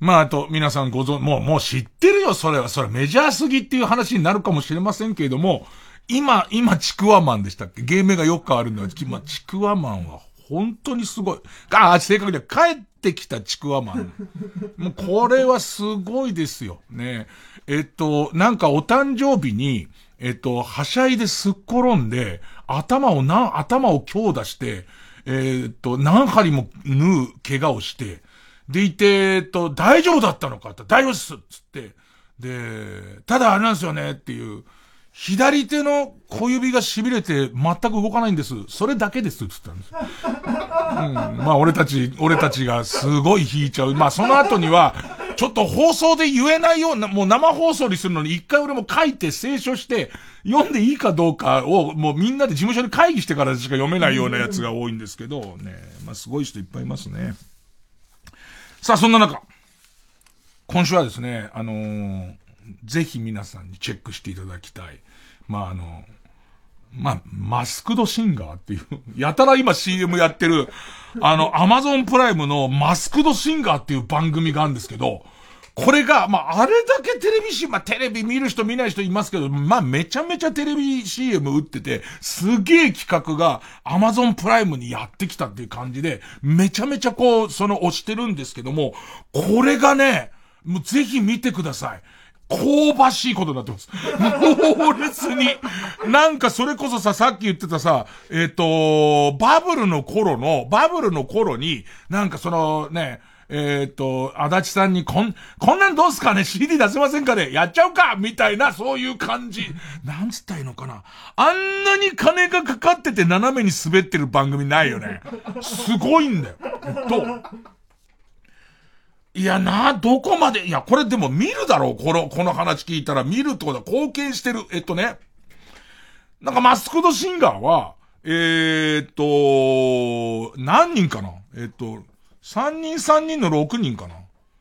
まあ、あと、皆さんご存、もう、もう知ってるよ、それは。それメジャーすぎっていう話になるかもしれませんけれども、今、今、ちくわマンでしたっけ？芸名がよく変わるのは、今、ちくわマンは本当にすごい。あ、正確には帰ってきたちくわマン。もうこれはすごいですよ。ねえっと、なんかお誕生日に、えっと、はしゃいですっ転んで、頭をな、頭を強打して、えっと、何針も縫う怪我をして、でいて、えっと、大丈夫だったのかって、大丈夫っすっつって、で、ただあれなんですよねっていう、左手の小指が痺れて全く動かないんです。それだけですって言ったんです。うん。まあ俺たち、俺たちがすごい引いちゃう。まあその後には、ちょっと放送で言えないような、もう生放送にするのに一回俺も書いて清書して、読んでいいかどうかをもうみんなで事務所に会議してからしか読めないようなやつが多いんですけど、ね。まあすごい人いっぱいいますね。さあそんな中、今週はですね、あのーぜひ皆さんにチェックしていただきたい。まあ、あの、まあ、マスクドシンガーっていう、やたら今 CM やってる、あの、アマゾンプライムのマスクドシンガーっていう番組があるんですけど、これが、まあ、あれだけテレビ CM、まあ、テレビ見る人見ない人いますけど、まあ、めちゃめちゃテレビ CM 打ってて、すげえ企画がアマゾンプライムにやってきたっていう感じで、めちゃめちゃこう、その押してるんですけども、これがね、もうぜひ見てください。香ばしいことになってます。猛烈に。なんかそれこそさ、さっき言ってたさ、えっ、ー、と、バブルの頃の、バブルの頃に、なんかそのね、えっ、ー、と、足立さんに、こん、こんなんどうすかね ?CD 出せませんかね？やっちゃうかみたいな、そういう感じ。なんつったらいいのかな？あんなに金がかかってて斜めに滑ってる番組ないよね。すごいんだよ。えっと、いやな、どこまで、いや、これでも見るだろう、この、この話聞いたら見るってことは貢献してる。えっとね。なんかマスクドシンガーは、えー、っと、何人かな？えっと、3人3人の6人かな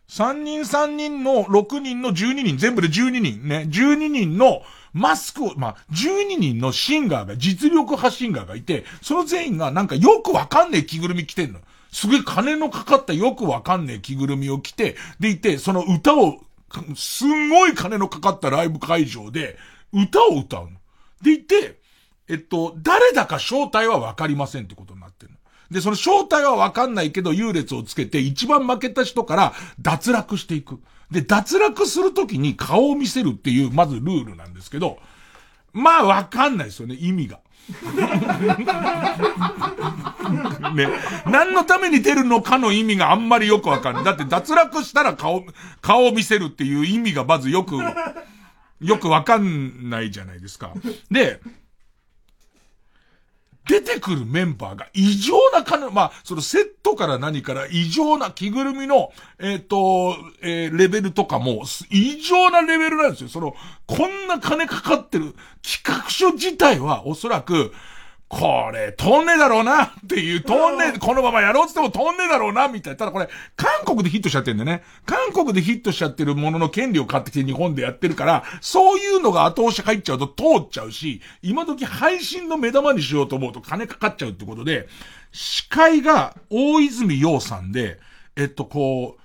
?3 人3人の6人の12人、全部で12人ね。12人のマスクを、まあ、12人のシンガーが、実力派シンガーがいて、その全員がなんかよくわかんねえ着ぐるみ着てんの。すげえ金のかかったよくわかんねえ着ぐるみを着て、でいて、その歌を、すんごい金のかかったライブ会場で、歌を歌うの。でいて、えっと、誰だか正体はわかりませんってことになってるの。で、その正体はわかんないけど優劣をつけて一番負けた人から脱落していく。で、脱落するときに顔を見せるっていう、まずルールなんですけど、まあわかんないですよね、意味が。ね。何のために出るのかの意味があんまりよくわかんない。だって脱落したら顔、顔を見せるっていう意味がまずよく、よくわかんないじゃないですか。で、出てくるメンバーが異常な金、まあ、そのセットから何から異常な着ぐるみの、えっ、ー、と、えー、レベルとかも、異常なレベルなんですよ。その、こんな金かかってる企画書自体はおそらく、これ、通んねえだろうな っていう、通んねえ、このままやろうって言っても通んねえだろうなみたいな。ただこれ、韓国でヒットしちゃってるんでね。韓国でヒットしちゃってるものの権利を買ってきて日本でやってるから、そういうのが後押し入っちゃうと通っちゃうし、今時配信の目玉にしようと思うと金かかっちゃうってことで、司会が大泉洋さんで、えっと、こう、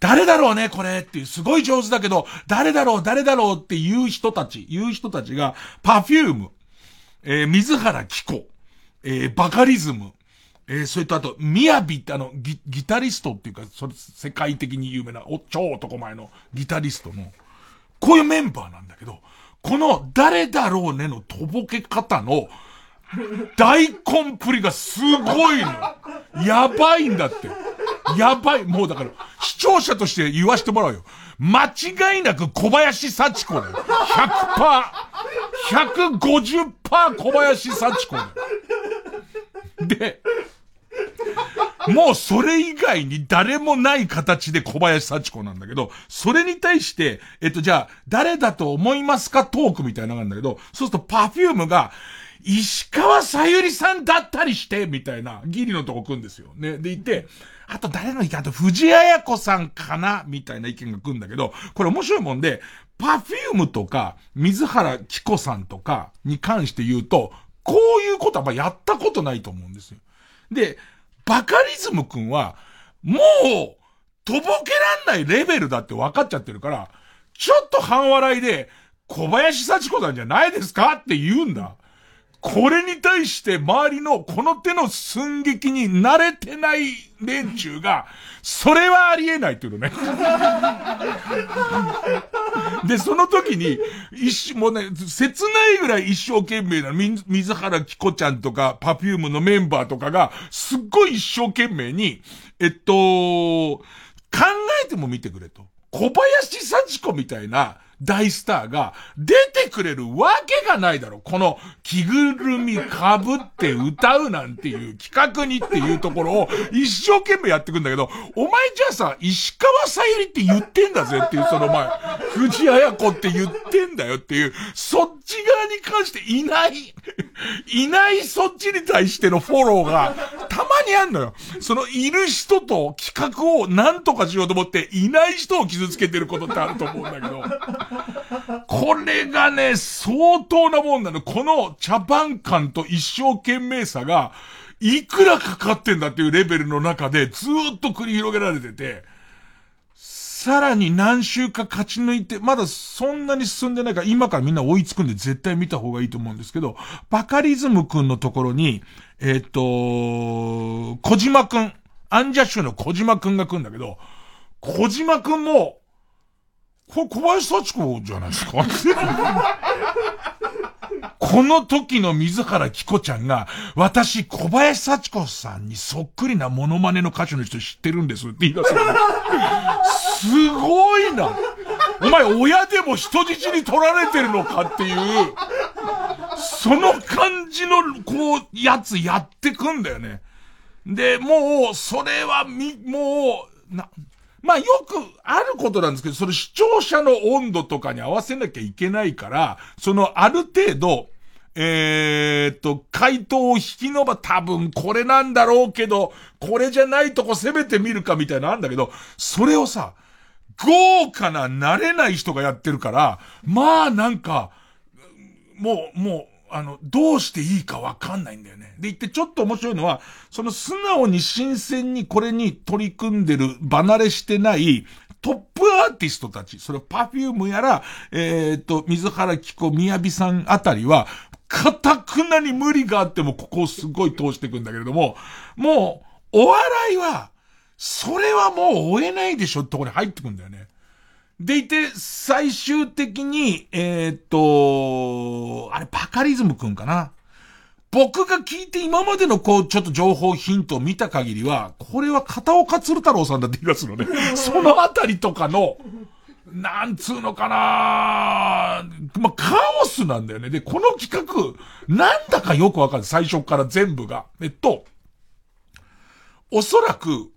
誰だろうね、これっていう、すごい上手だけど、誰だろう、誰だろうっていう人たち、言う人たちが、パフューム、えー、水原希子、えー、バカリズム、えー、それとあと、みやびってあの、ギ、ギタリストっていうか、それ、世界的に有名な、お、超男前のギタリストの、こういうメンバーなんだけど、この誰だろうねのとぼけ方の、大コンプリがすごいの。やばいんだって。やばい。もうだから、視聴者として言わしてもらうよ。間違いなく小林幸子だよ。100%、150%小林幸子だよ。で、もうそれ以外に誰もない形で小林幸子なんだけど、それに対して、えっと、じゃあ、誰だと思いますかトークみたいなのがあるんだけど、そうするとパフュームが、石川さゆりさんだったりして、みたいな、ギリのとこ来るんですよ。ね。で、いて、あと誰の意見あと藤あや子さんかな？みたいな意見が来るんだけど、これ面白いもんで、パフュームとか、水原希子さんとかに関して言うと、こういうことはまあやったことないと思うんですよ。で、バカリズムくんは、もう、とぼけらんないレベルだって分かっちゃってるから、ちょっと半笑いで、小林幸子さんじゃないですか？って言うんだ。これに対して周りのこの手の寸劇に慣れてない連中が、それはありえないっていうのね。で、その時に、一瞬、もね、切ないぐらい一生懸命な、水原希子ちゃんとか、パフュームのメンバーとかが、すっごい一生懸命に、えっと、考えても見てくれと。小林幸子みたいな、大スターが出てくれるわけがないだろ。この着ぐるみ被って歌うなんていう企画にっていうところを一生懸命やってくんだけど、お前じゃあさ、石川さゆりって言ってんだぜっていうその前、藤あや子って言ってんだよっていう、そっち側に関していない、いないそっちに対してのフォローがたまにあんのよ。そのいる人と企画を何とかしようと思っていない人を傷つけてることってあると思うんだけど。これがね、相当なもんなの。この茶番感と一生懸命さが、いくらかかってんだっていうレベルの中でずっと繰り広げられてて、さらに何週か勝ち抜いて、まだそんなに進んでないから、今からみんな追いつくんで絶対見た方がいいと思うんですけど、バカリズムくんのところに、えっ、と、小島くん、アンジャッシュの小島くんが来るんだけど、小島くんも、これ小林幸子じゃないですか？この時の水原希子ちゃんが、私小林幸子さんにそっくりなモノマネの歌手の人知ってるんですって言い出す、すごいな。お前親でも人質に取られてるのかっていう、その感じの、こう、やつやってくんだよね。で、もう、それはみ、もう、な、まあよくあることなんですけど、それ視聴者の温度とかに合わせなきゃいけないから、そのある程度、えー、っと、回答を引き伸ば、多分これなんだろうけど、これじゃないとこ攻めてみるかみたいなあんだけど、それをさ、豪華な慣れない人がやってるから、まあなんか、もう、もう、あの、どうしていいかわかんないんだよね。で、言ってちょっと面白いのは、その素直に新鮮にこれに取り組んでる、離れしてない、トップアーティストたち、それパフュームやら、えっ、と、水原希子、宮城さんあたりは、かたくなに無理があってもここをすごい通していくんだけれども、もう、お笑いは、それはもう追えないでしょってところに入ってくんだよね。でいて、最終的に、えー、っと、あれ、バカリズムくんかな？僕が聞いて今までのこう、ちょっと情報ヒントを見た限りは、これは片岡鶴太郎さんだって言い出すのね。そのあたりとかの、なんつうのかな？まあ、カオスなんだよね。で、この企画、なんだかよくわかる。最初から全部が。えっと、おそらく、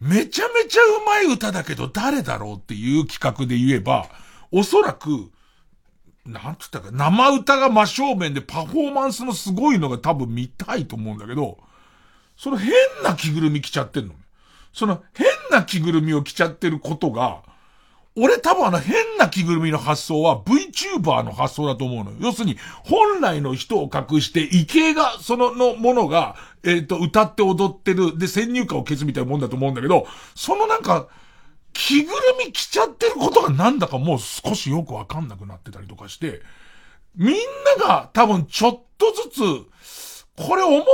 めちゃめちゃうまい歌だけど誰だろうっていう企画で言えば、おそらく、なんつったか、生歌が真正面でパフォーマンスのすごいのが多分見たいと思うんだけど、その変な着ぐるみ着ちゃってんの。その変な着ぐるみを着ちゃってることが、俺多分あの変な着ぐるみの発想は VTuber の発想だと思うのよ。要するに、本来の人を隠して、異形が、その、のものが、えっ、ー、と、歌って踊ってる、で、先入観を消すみたいなもんだと思うんだけど、そのなんか、着ぐるみ着ちゃってることがなんだかもう少しよくわかんなくなってたりとかして、みんなが多分ちょっとずつ、これ思っ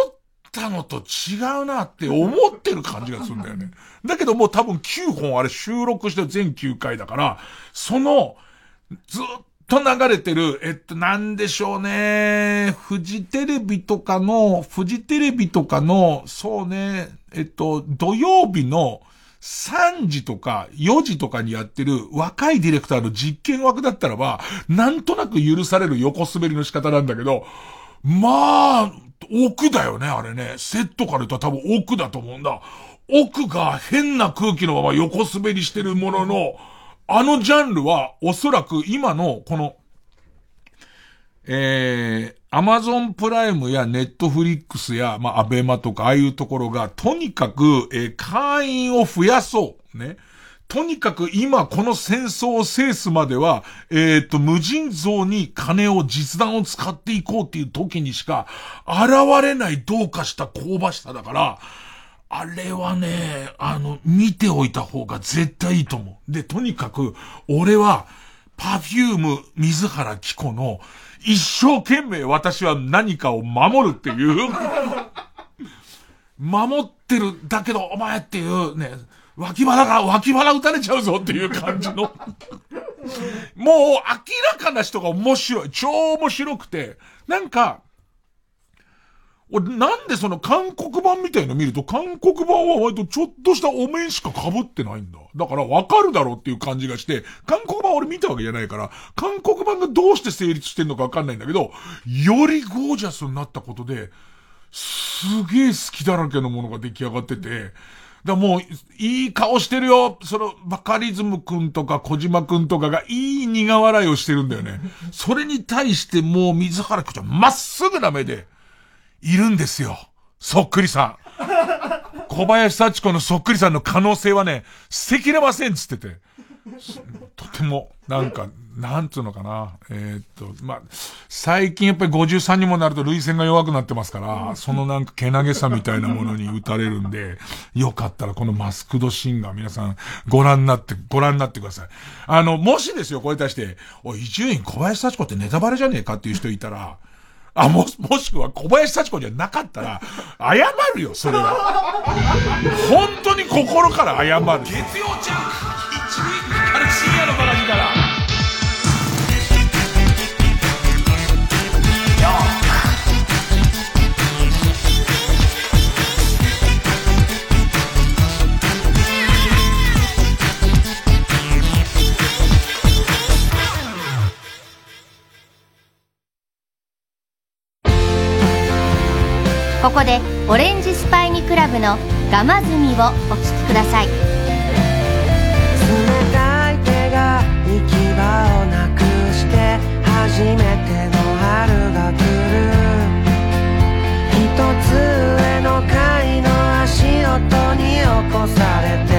たのと違うなって思ってる感じがするんだよね。だけどもう多分9本あれ収録して全9回だから、その、ずっと流れてる、えっと、なんでしょうね。フジテレビとかの、フジテレビとかの、そうね、えっと、土曜日の3時とか4時とかにやってる若いディレクターの実験枠だったらば、なんとなく許される横滑りの仕方なんだけど、まあ、奥だよね、あれね。セットから言ったら多分奥だと思うんだ。奥が変な空気のまま横滑りしてるものの、あのジャンルはおそらく今のこの、えー、アマゾンプライムやネットフリックスや、まあ、アベマとか、ああいうところが、とにかく、えー、会員を増やそう。ね。とにかく今この戦争を制すまでは、えっ、と、無尽蔵に金を実弾を使っていこうっていう時にしか、現れないどうかした香ばしさだから、あれはね、あの、見ておいた方が絶対いいと思う。で、とにかく、俺は、パフューム水原希子の、一生懸命私は何かを守るっていう 守ってる、だけどお前っていうね、脇腹が、脇腹打たれちゃうぞっていう感じのもう明らかな人が面白い。超面白くて、なんか、俺、なんでその韓国版みたいの見ると、韓国版は割とちょっとしたお面しか被ってないんだ。だからわかるだろうっていう感じがして、韓国版俺見たわけじゃないから、韓国版がどうして成立してんのかわかんないんだけど、よりゴージャスになったことで、すげえ好きだらけのものが出来上がってて、だもう、いい顔してるよ。その、バカリズムくんとか小島くんとかがいい苦笑いをしてるんだよね。それに対してもう水原くちゃまっすぐな目で、いるんですよ。そっくりさん。小林幸子のそっくりさんの可能性はね、捨てきれませんっつってて。とても、なんか、なんつうのかな。えー、っと、まあ、最近やっぱり53にもなると類線が弱くなってますから、そのなんかけなげさみたいなものに打たれるんで、よかったらこのマスクドシンガー皆さんご覧になって、ご覧になってください。あの、もしですよ、これに対して、おい、伊集院小林幸子ってネタバレじゃねえかっていう人いたら、あ、も、もしくは小林幸子じゃなかったら、謝るよ、それは。本当に心から謝る。月曜ちゃん、一味、あれ深夜のバカ力から。ここでオレンジスパイニクラブのガマズミをお聴きください場をなくして初めての春が来る。一つ上の階の足音に起こされて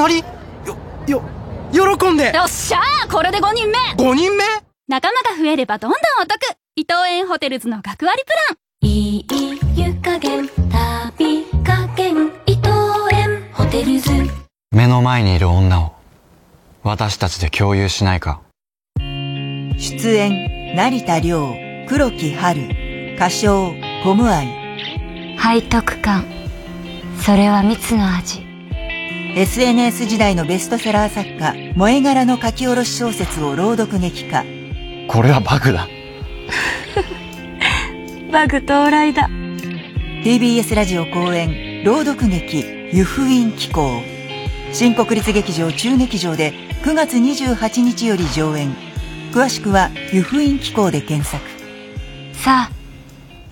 なりよ、よ、喜んで。よっしゃーこれで5人目 !5 人目？仲間が増えればどんどんお得。伊藤園ホテルズの学割プラン。いい湯加減旅加減伊藤園ホテルズ。目の前にいる女を私たちで共有しないか。出演成田凌黒木春歌唱コムアイ。背徳感。それは蜜の味 SNS 時代のベストセラー作家萌え柄の書き下ろし小説を朗読劇化。これはバグだ。バグ到来だ。TBS ラジオ公演朗読劇湯布院紀行新国立劇場中劇場で9月28日より上演。詳しくは湯布院機構で検索。さあ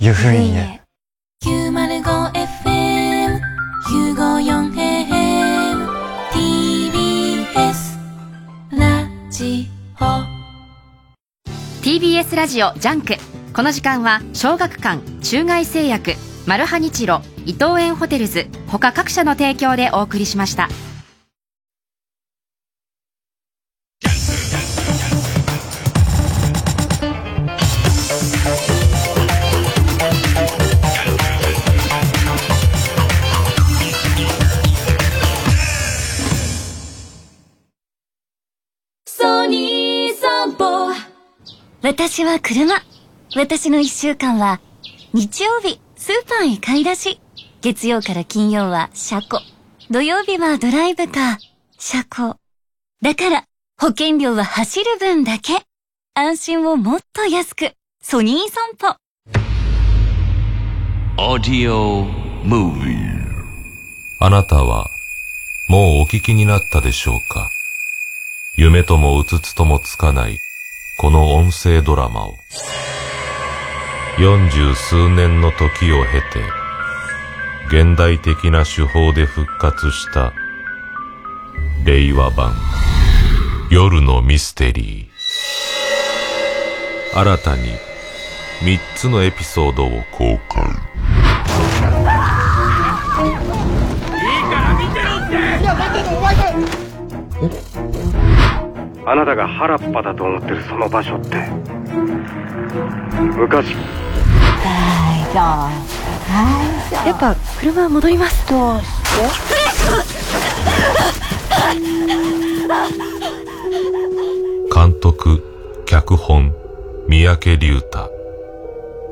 湯布院へ TBS ラジオジャンク。この時間は小学館中外製薬マルハニチロ伊藤園ホテルズ他各社の提供でお送りしました。私は車。私の一週間は、日曜日、スーパーへ買い出し。月曜から金曜は車庫。土曜日はドライブカー、車庫。だから、保険料は走る分だけ。安心をもっと安く。ソニー散歩。Audio Movie あなたは、もうお聞きになったでしょうか？夢ともうつつともつかない、この音声ドラマを。四十数年の時を経て、現代的な手法で復活した、令和版、夜のミステリー。新たに、三つのエピソードを公開。あなたが原っぱだと思ってるその場所って昔やっぱ車戻りますどう監督、脚本、三宅隆太。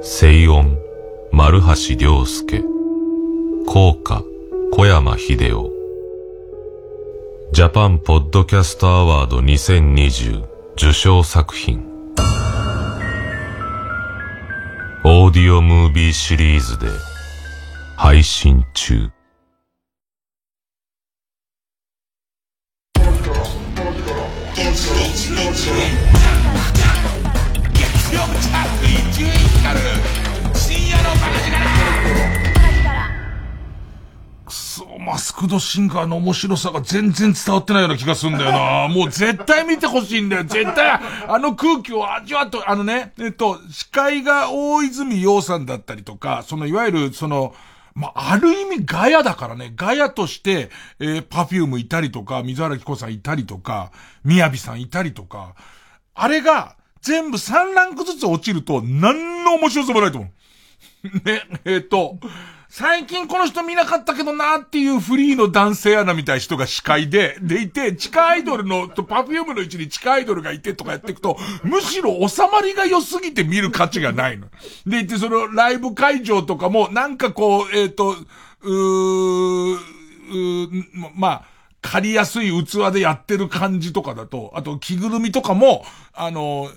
声音、丸橋良介。効果、小山秀夫。ジャパンポッドキャストアワード2020受賞作品。オーディオムービーシリーズで配信中。くそ、マスクドシンガーの面白さが全然伝わってないような気がするんだよな。もう絶対見てほしいんだよ。絶対、あの空気を味わっと、あのね、えっと、司会が大泉洋さんだったりとか、そのいわゆる、その、まあ、ある意味ガヤだからね、ガヤとして、えー、パフュームいたりとか、水原希子さんいたりとか、宮城さんいたりとか、あれが、全部3ランクずつ落ちると、何の面白さもないと思う。ね、えっ、と、最近この人見なかったけどなっていうフリーの男性アナみたいな人が司会で、でいて、地下アイドルの、とパフュームの位置に地下アイドルがいてとかやっていくと、むしろ収まりが良すぎて見る価値がないの。でいて、そのライブ会場とかも、なんかこう、えっ、と、うー、うーまあ、借りやすい器でやってる感じとかだと、あと着ぐるみとかも、あの、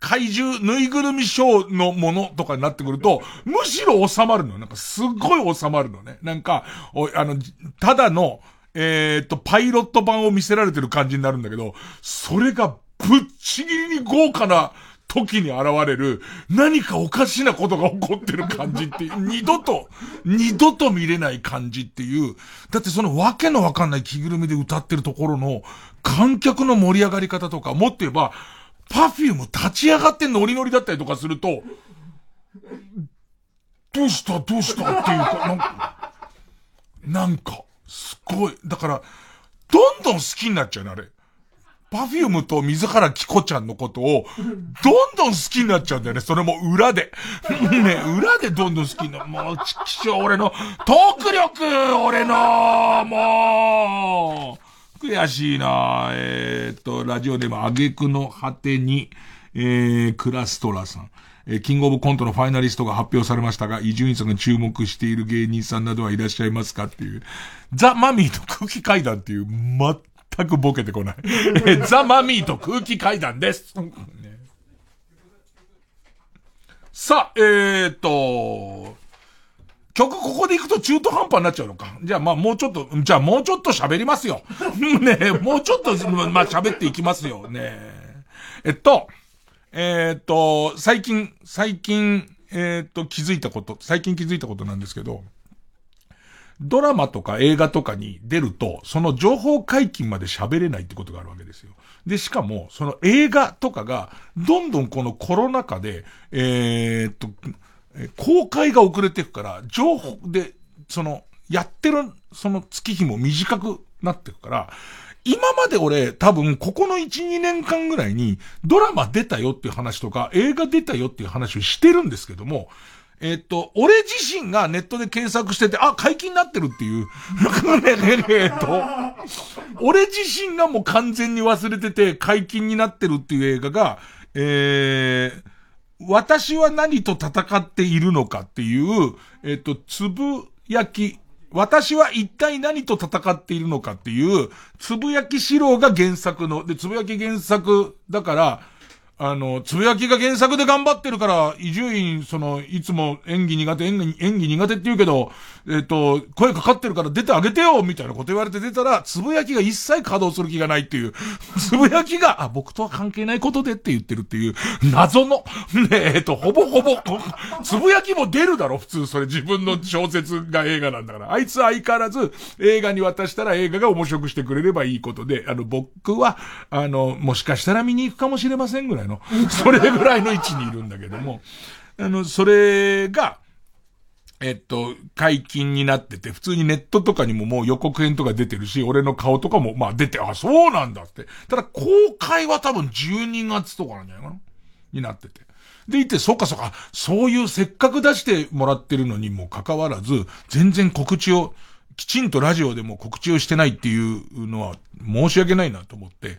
怪獣、ぬいぐるみショーのものとかになってくると、むしろ収まるの。なんかすっごい収まるのね。なんか、おあの、ただの、えっ、と、パイロット版を見せられてる感じになるんだけど、それがぶっちぎりに豪華な時に現れる、何かおかしなことが起こってる感じっていう、二度と、二度と見れない感じっていう、だってそのわけのわかんない着ぐるみで歌ってるところの、観客の盛り上がり方とか、もっと言えば、パフューム立ち上がってノリノリだったりとかすると、どうした？どうした？っていうか、なんか、なんか、すごい。だから、どんどん好きになっちゃうね、あれ。パフュームと水原希子ちゃんのことを、どんどん好きになっちゃうんだよね。それも裏で。ね、裏でどんどん好きになる。もう、ちきしょう、俺の、トーク力俺の、もう、悔しいなえー、っと、ラジオでも、挙句の果てに、えー、クラストラさん。えー、キングオブコントのファイナリストが発表されましたが、伊集院さんが注目している芸人さんなどはいらっしゃいますかっていう。ザ・マミーと空気階段っていう、全くボケてこない。えザ・マミーと空気階段です。さあ、えーと、曲ここで行くと中途半端になっちゃうのか。じゃあまあもうちょっと、じゃあもうちょっと喋りますよ。ねもうちょっと、まあ喋っていきますよ。ねえっと、えー、っと、最近、最近、えー、っと、気づいたこと、最近気づいたことなんですけど、ドラマとか映画とかに出ると、その情報解禁まで喋れないってことがあるわけですよ。で、しかも、その映画とかが、どんどんこのコロナ禍で、えー、っと、公開が遅れていくから、情報で、その、やってる、その月日も短くなっていくから、今まで俺、多分、ここの1、2年間ぐらいに、ドラマ出たよっていう話とか、映画出たよっていう話をしてるんですけども、えっと、俺自身がネットで検索してて、あ、解禁になってるっていう。えっと、俺自身がもう完全に忘れてて解禁になってるっていう映画が、えー、私は何と戦っているのかっていう、えっと、つぶやき、私は一体何と戦っているのかっていう、つぶやき史郎が原作の、で、つぶやき原作だから、あの、つぶやきが原作で頑張ってるから、伊集院、その、いつも演技苦手、演技、演技苦手って言うけど、えっ、と、声かかってるから出てあげてよみたいなこと言われて出たら、つぶやきが一切稼働する気がないっていう、つぶやきが、あ、僕とは関係ないことでって言ってるっていう、謎の、ねえっ、と、ほぼほぼ、つぶやきも出るだろ、普通、それ自分の小説が映画なんだから。あいつ相変わらず、映画に渡したら映画が面白くしてくれればいいことで、あの、僕は、あの、もしかしたら見に行くかもしれませんぐらいの、それぐらいの位置にいるんだけども、あの、それが、えっと、解禁になってて、普通にネットとかにももう予告編とか出てるし、俺の顔とかもまあ出て、あ、そうなんだって。ただ公開は多分12月とかなんじゃないかな？になってて。で、いて、そっかそっか、そういうせっかく出してもらってるのにもかかわらず、全然告知を、きちんとラジオでも告知をしてないっていうのは申し訳ないなと思って、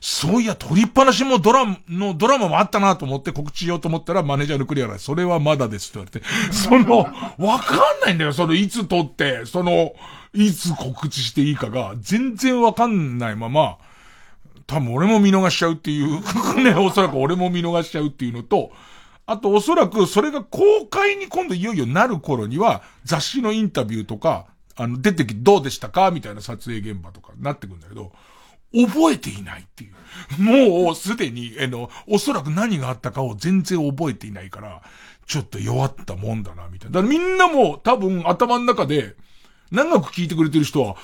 そういや、撮りっぱなしもドラマの、ドラマもあったなと思って告知しようと思ったらマネージャーのクリアラそれはまだですって言われて、その、わかんないんだよ、その、いつ撮って、その、いつ告知していいかが、全然わかんないまま、多分俺も見逃しちゃうっていう ね、おそらく俺も見逃しちゃうっていうのと、あとおそらくそれが公開に今度いよいよなる頃には、雑誌のインタビューとか、あの、出てき、どうでしたか？みたいな撮影現場とかなってくんだけど、覚えていないっていう。もうすでに、あの、おそらく何があったかを全然覚えていないから、ちょっと弱ったもんだな、みたいな。だからみんなも多分頭の中で、長く聞いてくれてる人は、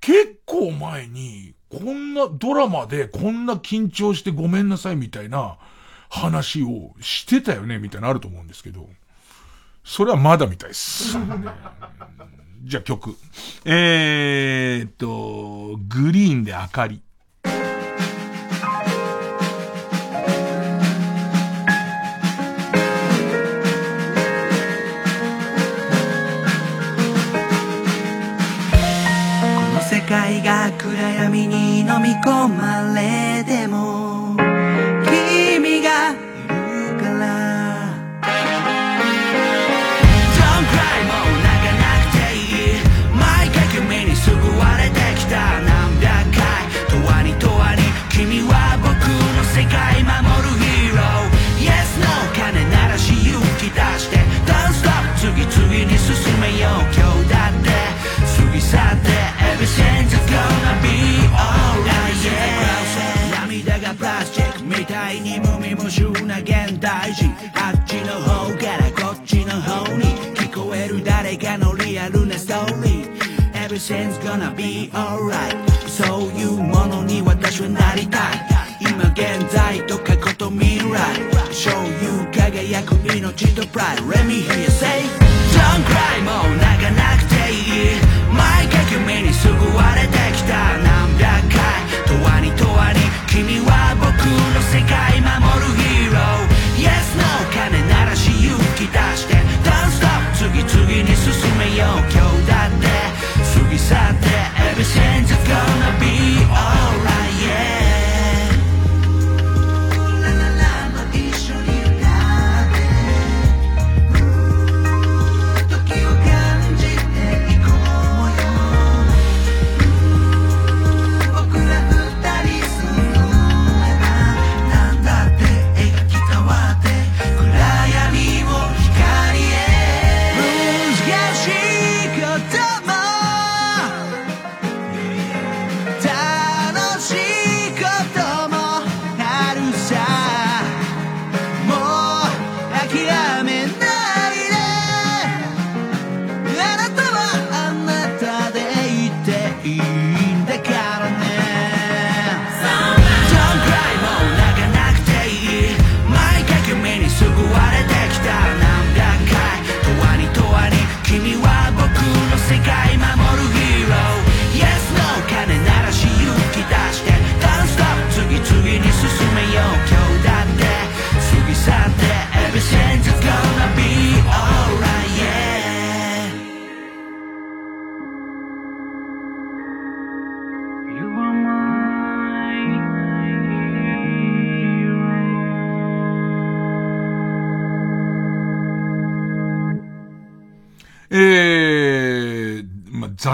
結構前に、こんなドラマでこんな緊張してごめんなさいみたいな話をしてたよね、みたいなのあると思うんですけど、それはまだみたいです。じゃあ曲。えー、っと、グリーンで明かり。この世界が暗闇に飲み込まれても君は僕の世界守るヒーロー。Yes No 金鳴らし勇気出して。Don't stop 次々に進めよう。今日だって。過ぎ去って。Everything's gonna be alright、yeah、涙がプラスチックみたいに無味無臭な現代人。あっちの方からこっちの方に聞こえる誰かのリアルなストーリー Everything's gonna be alright So you ものに私はなりたい。今現在と過去と未来そういう輝く命とプライ。ド Let me hear you say Don't cry もう泣かなくていい。毎回君に救われてきた。何百回。とわにとわに君は僕の世界守るヒーロー。Yes No 金鳴らし勇気出して。Don't stop 次々に進めよう。今日だって。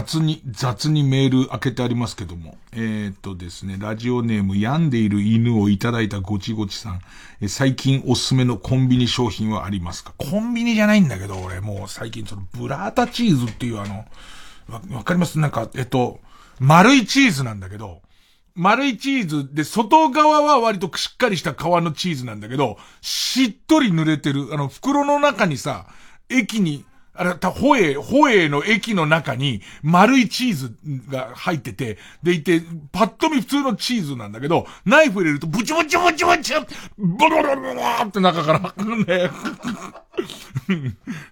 雑に、雑にメール開けてありますけども。えー、っとですね、ラジオネーム病んでいる犬をいただいたごちごちさん。え最近おすすめのコンビニ商品はありますか？コンビニじゃないんだけど、俺もう最近そのブラータチーズっていうあの、わ、わかります？なんか、えっと、丸いチーズなんだけど、丸いチーズで、外側は割としっかりした皮のチーズなんだけど、しっとり濡れてる、あの、袋の中にさ、液にあれ、た、ホエ、ホエの駅の中に丸いチーズが入ってて、でいて、パッと見普通のチーズなんだけど、ナイフ入れるとブチブチブチブチボロロロロって中から、ね。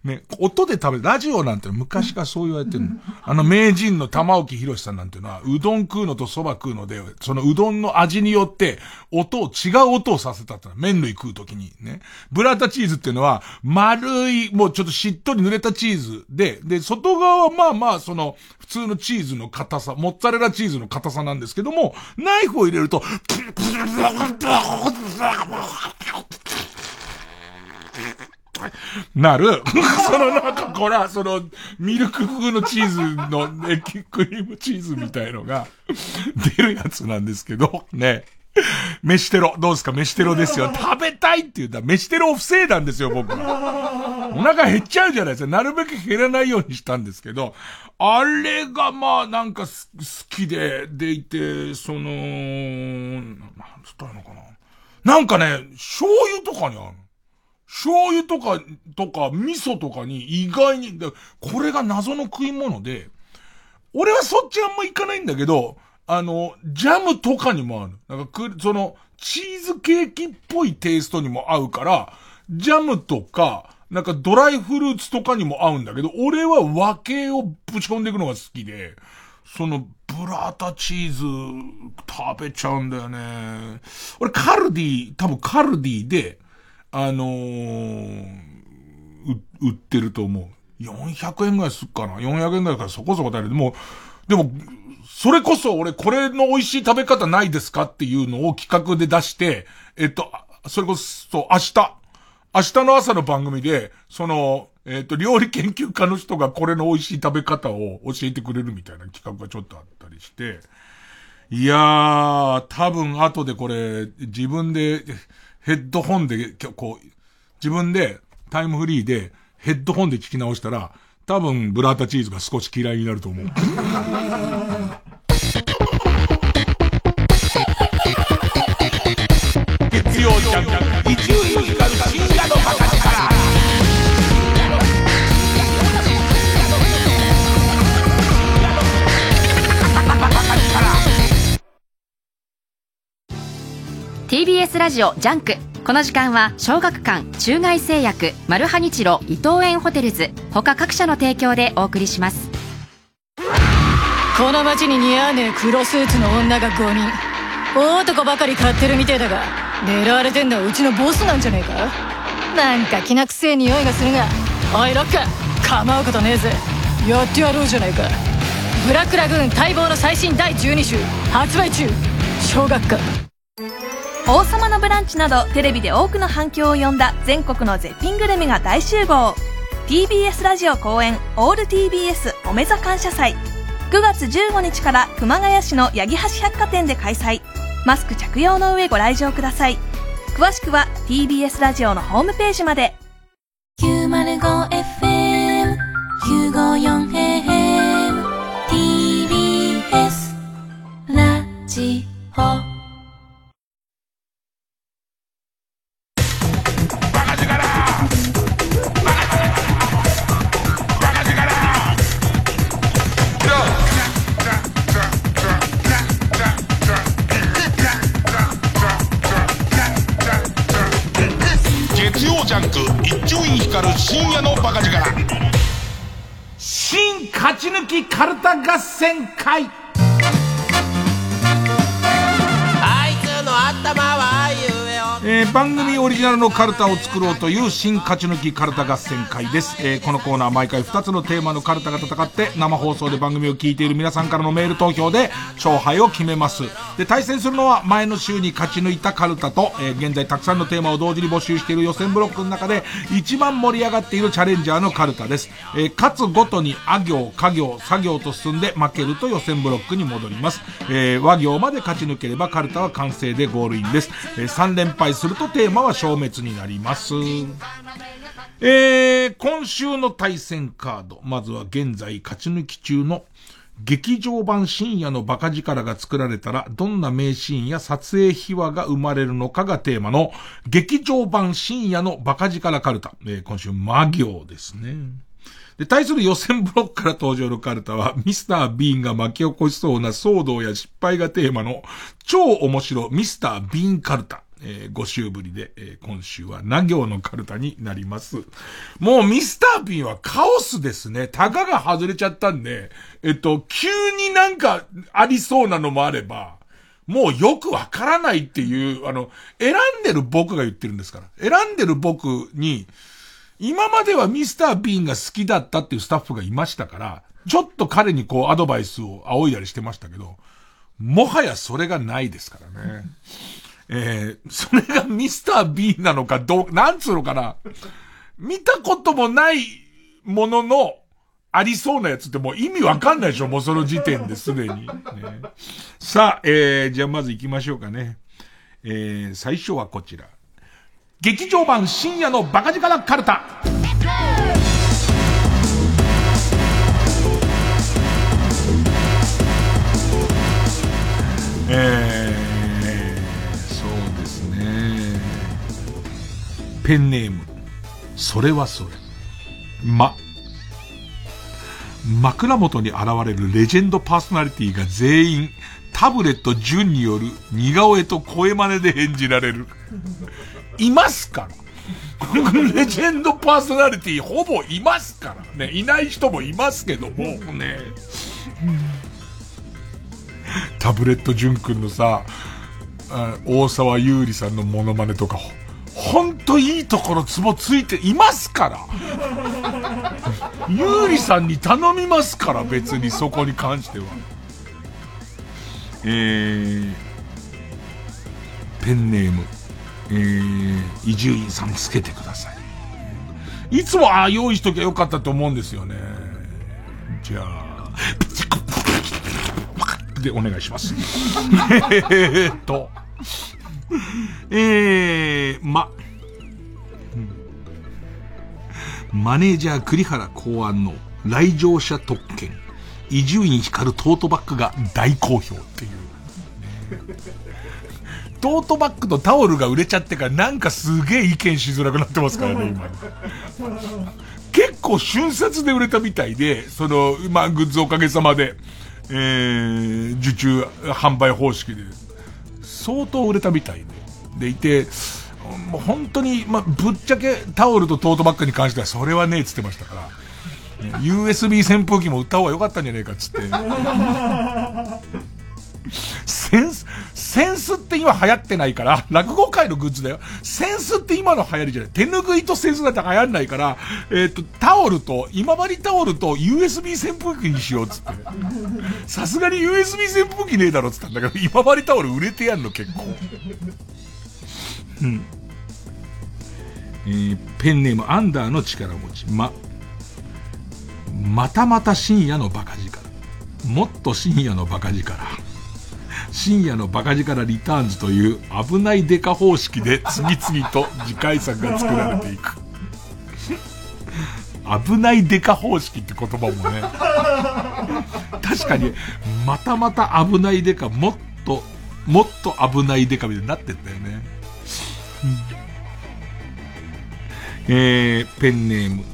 ね、音で食べる。ラジオなんて昔からそう言われてるの。あの名人の玉置博さんなんていうのは、うどん食うのと蕎麦食うので、そのうどんの味によって、音を、違う音をさせたって麺類食うときにね。ブラータチーズっていうのは、丸い、もうちょっとしっとり濡れたチーズで、で、外側はまあまあ、その、普通のチーズの硬さ、モッツァレラチーズの硬さなんですけども、ナイフを入れると、なる。そのなんかこら、その、ミルク風のチーズの、ね、クリームチーズみたいのが、出るやつなんですけど、ね。飯テロ。どうですか？飯テロですよ。食べたいって言ったら、飯テロを防いだんですよ、僕は。お腹減っちゃうじゃないですか。なるべく減らないようにしたんですけど、あれがまあなんか好きで、でいて、その、なんつったのかな。なんかね、醤油とかにある醤油とか、とか、味噌とかに意外に、これが謎の食い物で、俺はそっちあんま行かないんだけど、あの、ジャムとかにもある。なんかく、その、チーズケーキっぽいテイストにも合うから、ジャムとか、なんかドライフルーツとかにも合うんだけど、俺は和系をぶち込んでいくのが好きで、その、ブラータチーズ食べちゃうんだよね。俺カルディ、多分カルディで、あのー、売ってると思う。400円ぐらいすっかな ?400 円ぐらいからそこそこ食べる。でも、でも、それこそ俺これの美味しい食べ方ないですかっていうのを企画で出して、えっと、それこそ明日、明日の朝の番組で、その、えっ、と、料理研究家の人がこれの美味しい食べ方を教えてくれるみたいな企画がちょっとあったりして、いやー、多分後でこれ、自分で、ヘッドホンで、こう、自分で、タイムフリーで、ヘッドホンで聞き直したら、多分、ブラータチーズが少し嫌いになると思う。月曜ジャンク、伊集院光深夜のバカ力。TBS ラジオジャンクこの時間は小学館中外製薬マルハニチロ伊藤園ホテルズ。他各社の提供でお送りします。この街に似合わねえ黒スーツの女が5人。大男ばかり狩ってるみてえだが狙われてんのはうちのボスなんじゃねえか？なんかきなくせえ匂いがするが。おいロック構うことねえぜ。やってやろうじゃないか。ブラックラグーン待望の最新第12集発売中。小学館。王様のブランチなどテレビで多くの反響を呼んだ全国の絶品グルメが大集合。TBS ラジオ公演オール TBS おめざ感謝祭。9月15日から熊谷市の八木橋百貨店で開催。マスク着用の上ご来場ください。詳しくは TBS ラジオのホームページまで。905FM954AM TBS ラジオ。光る深夜のバカ力。新勝ち抜きカルタ合戦会。あいつの頭はあいうえー、番組オリジナルのカルタを作ろうという新勝ち抜きカルタ合戦会です。えー、このコーナー毎回2つのテーマのカルタが戦って生放送で番組を聞いている皆さんからのメール投票で勝敗を決めます。で、対戦するのは前の週に勝ち抜いたカルタと、えー、現在たくさんのテーマを同時に募集している予選ブロックの中で一番盛り上がっているチャレンジャーのカルタです。えー、勝つごとにあ行、家行、作業と進んで負けると予選ブロックに戻ります。え、和行まで勝ち抜ければカルタは完成でゴールインです。え、3連敗するとテーマは消滅になります。えー、今週の対戦カード。まずは現在勝ち抜き中の劇場版深夜のバカ力が作られたら、どんな名シーンや撮影秘話が生まれるのかがテーマの、劇場版深夜のバカ力カルタ。えー、今週、魔行ですね。で、対する予選ブロックから登場のカルタは、ミスター・ビーンが巻き起こしそうな騒動や失敗がテーマの、超面白ミスター・ビーンカルタ。えー、5週ぶりで、えー、今週はな行のカルタになります。もうミスターピンはカオスですね。タガが外れちゃったんで、えっと、急になんかありそうなのもあれば、もうよくわからないっていう、あの、選んでる僕が言ってるんですから。選んでる僕に、今まではミスター・ビーンが好きだったっていうスタッフがいましたから、ちょっと彼にこうアドバイスを仰いだりしてましたけど、もはやそれがないですからね。えー、それがミスター B なのかどう、なんつうのかな。見たこともないものの、ありそうなやつってもう意味わかんないでしょもうその時点ですでに、ね。さあ、えー、じゃあまず行きましょうかね。えー、最初はこちら。劇場版深夜のバカ力カルタ。えーペンネーム、それはそれ。ま、枕元に現れるレジェンドパーソナリティが全員、タブレット順による似顔絵と声真似で演じられる。いますからレジェンドパーソナリティほぼいますからね。いない人もいますけども、ね。タブレット淳くんのさ、大沢優里さんのモノマネとか、ほんといいところツボついていますから。ゆうりさんに頼みますから別にそこに関しては。えー、ペンネーム。えー、伊集院さんつけてください。いつもああ用意しときゃよかったと思うんですよね。じゃあでお願いしますえっと えー、ま、マネージャー栗原考案の来場者特権、伊集院光トートバッグが大好評っていう。トートバッグとタオルが売れちゃってからなんかすげえ意見しづらくなってますからね、今。結構瞬殺で売れたみたいで、その、まあ、グッズおかげさまで、えー、受注販売方式で相当売れたみたいで。でいて、もう本当に、まあ、ぶっちゃけタオルとトートバッグに関してはそれはねえっつってましたから。USB 扇風機も売った方が良かったんじゃねえかっつって。センス、センスって今流行ってないから、落語界のグッズだよ。センスって今の流行りじゃない。手拭いとセンスだって流行んないから、えっ、ー、と、タオルと、今治タオルと USB 扇風機にしようっつって。さすがに USB 扇風機ねえだろっつったんだけど、今治タオル売れてやんの結構。うん。えー、ペンネームアンダーの力持ち。ま、またまた深夜のバカ力。もっと深夜のバカ力。深夜のバカ力リターンズという危ないデカ方式で次々と次回作が作られていく。危ないデカ方式って言葉もね。確かに、またまた危ないデカ、もっと、もっと危ないデカみたいになってんだよね。えー、ペンネーム、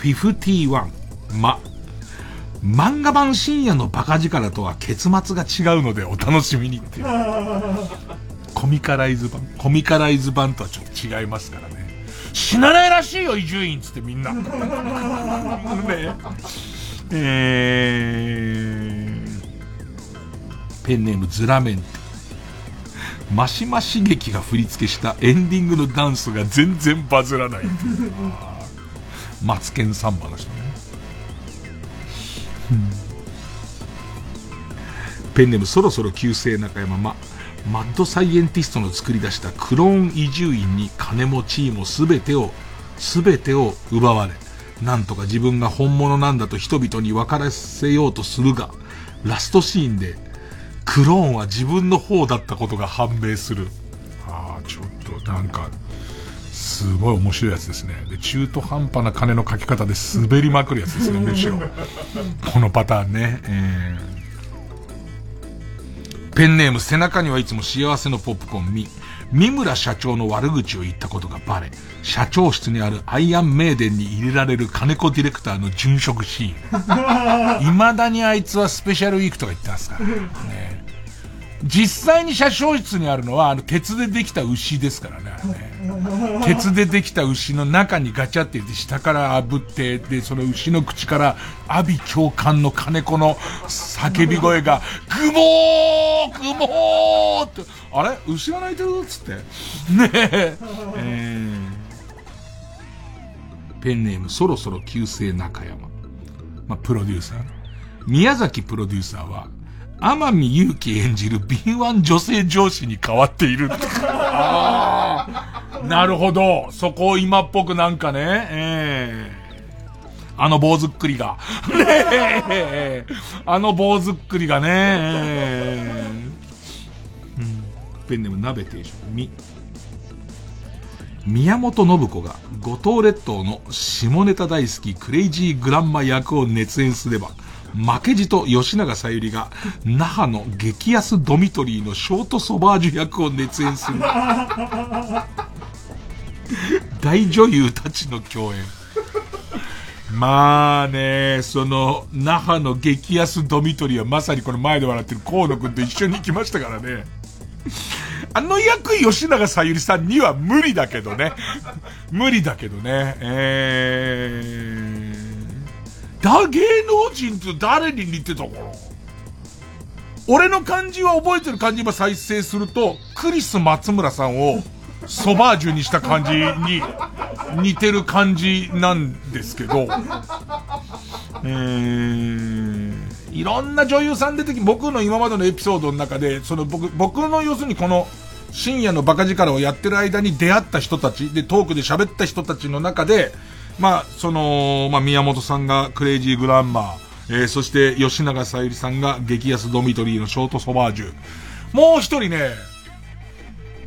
51、ま、漫画版深夜のバカ力とは結末が違うのでお楽しみにっていう。コミカライズ版コミカライズ版とはちょっと違いますからね。死なないらしいよ、伊集院つってみんな。ねえー、ペンネームズラメン。マシマシ劇が振り付けしたエンディングのダンスが全然バズらない。マツケンサンバの人ね。ペンネームそろそろ旧姓中山ま、マッドサイエンティストの作り出したクローン移住院に金も地位も全てを、全てを奪われ、なんとか自分が本物なんだと人々に分からせようとするが、ラストシーンで、クローンは自分の方だったことが判明する。ああ、ちょっとなんか、すごい面白いやつですね。で、中途半端な金のかけ方で滑りまくるやつですね、むしろ。このパターンね。えー、ペンネーム背中にはいつも幸せのポップコーン、み、三村社長の悪口を言ったことがバレ、社長室にあるアイアンメイデンに入れられる金子ディレクターの殉職シーン。未だにあいつはスペシャルウィークとか言ってますからね。実際に車掌室にあるのは、あの、鉄でできた牛ですからね、ね。鉄でできた牛の中にガチャって入れて、下から炙って、で、その牛の口から、阿鼻教官の金子の叫び声が、グモーグモーって、あれ牛が鳴いてるつって。ねえ。えー、ペンネーム、そろそろ旧姓中山。まあ、プロデューサー。宮崎プロデューサーは、天海祐希演じる敏腕女性上司に変わっている。あなるほど。そこを今っぽくなんかね、えー、あの坊主っくりが。ねえ、あの坊主っくりがね、えー、うん、ペンネーム鍋定食、み。宮本信子が五島列島の下ネタ大好きクレイジーグランマ役を熱演すれば、負けじと吉永さゆりが、那覇の激安ドミトリーのショートソバージュ役を熱演する。大女優たちの共演。まあね、その、那覇の激安ドミトリーはまさにこの前で笑ってる河野くんと一緒に行きましたからね。あの役吉永さゆりさんには無理だけどね。無理だけどね。えー、だ、芸能人って誰に似てたかな？俺の漢字は覚えてる漢字今再生すると、クリス松村さんをソバージュにした感じに似てる感じなんですけど、えー、いろんな女優さん出てき、僕の今までのエピソードの中で、その僕、僕の要するにこの、深夜のバカ力をやってる間に出会った人たち、で、トークで喋った人たちの中で、まあ、その、まあ、宮本さんがクレイジーグランマー、えー、そして吉永さゆりさんが激安ドミトリーのショートソバージュ。もう一人ね、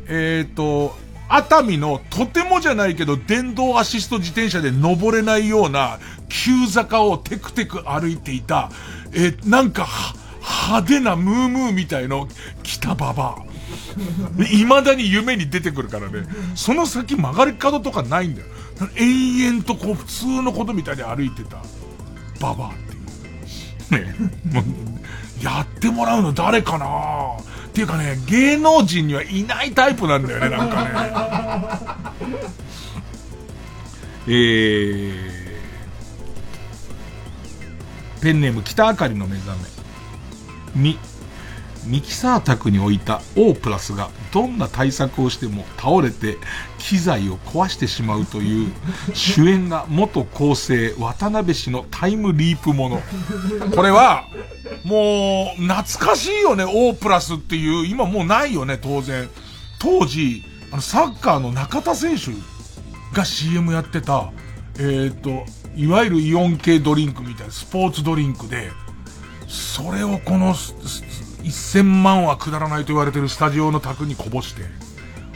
えっ、ー、と、熱海のとてもじゃないけど電動アシスト自転車で登れないような急坂をテクテク歩いていた、えー、なんか派手なムームーみたいの北ババア。未だに夢に出てくるからね。その先曲がり角とかないんだよ。永遠とこう普通のことみたいに歩いてたババアっていう。ね。もう、やってもらうの誰かなっていうかね、芸能人にはいないタイプなんだよね、なんかね。えー、ペンネーム北あかりの目覚め。み、ミキサー宅に置いた O プラスがどんな対策をしても倒れて機材を壊してしまうという主演が元構成渡辺氏のタイムリープもの。これはもう懐かしいよね O プラスっていう今もうないよね当然。当時あのサッカーの中田選手が CM やってたえっ、ー、といわゆるイオン系ドリンクみたいなスポーツドリンクでそれをこの1000万はくだらないと言われてるスタジオの宅にこぼして、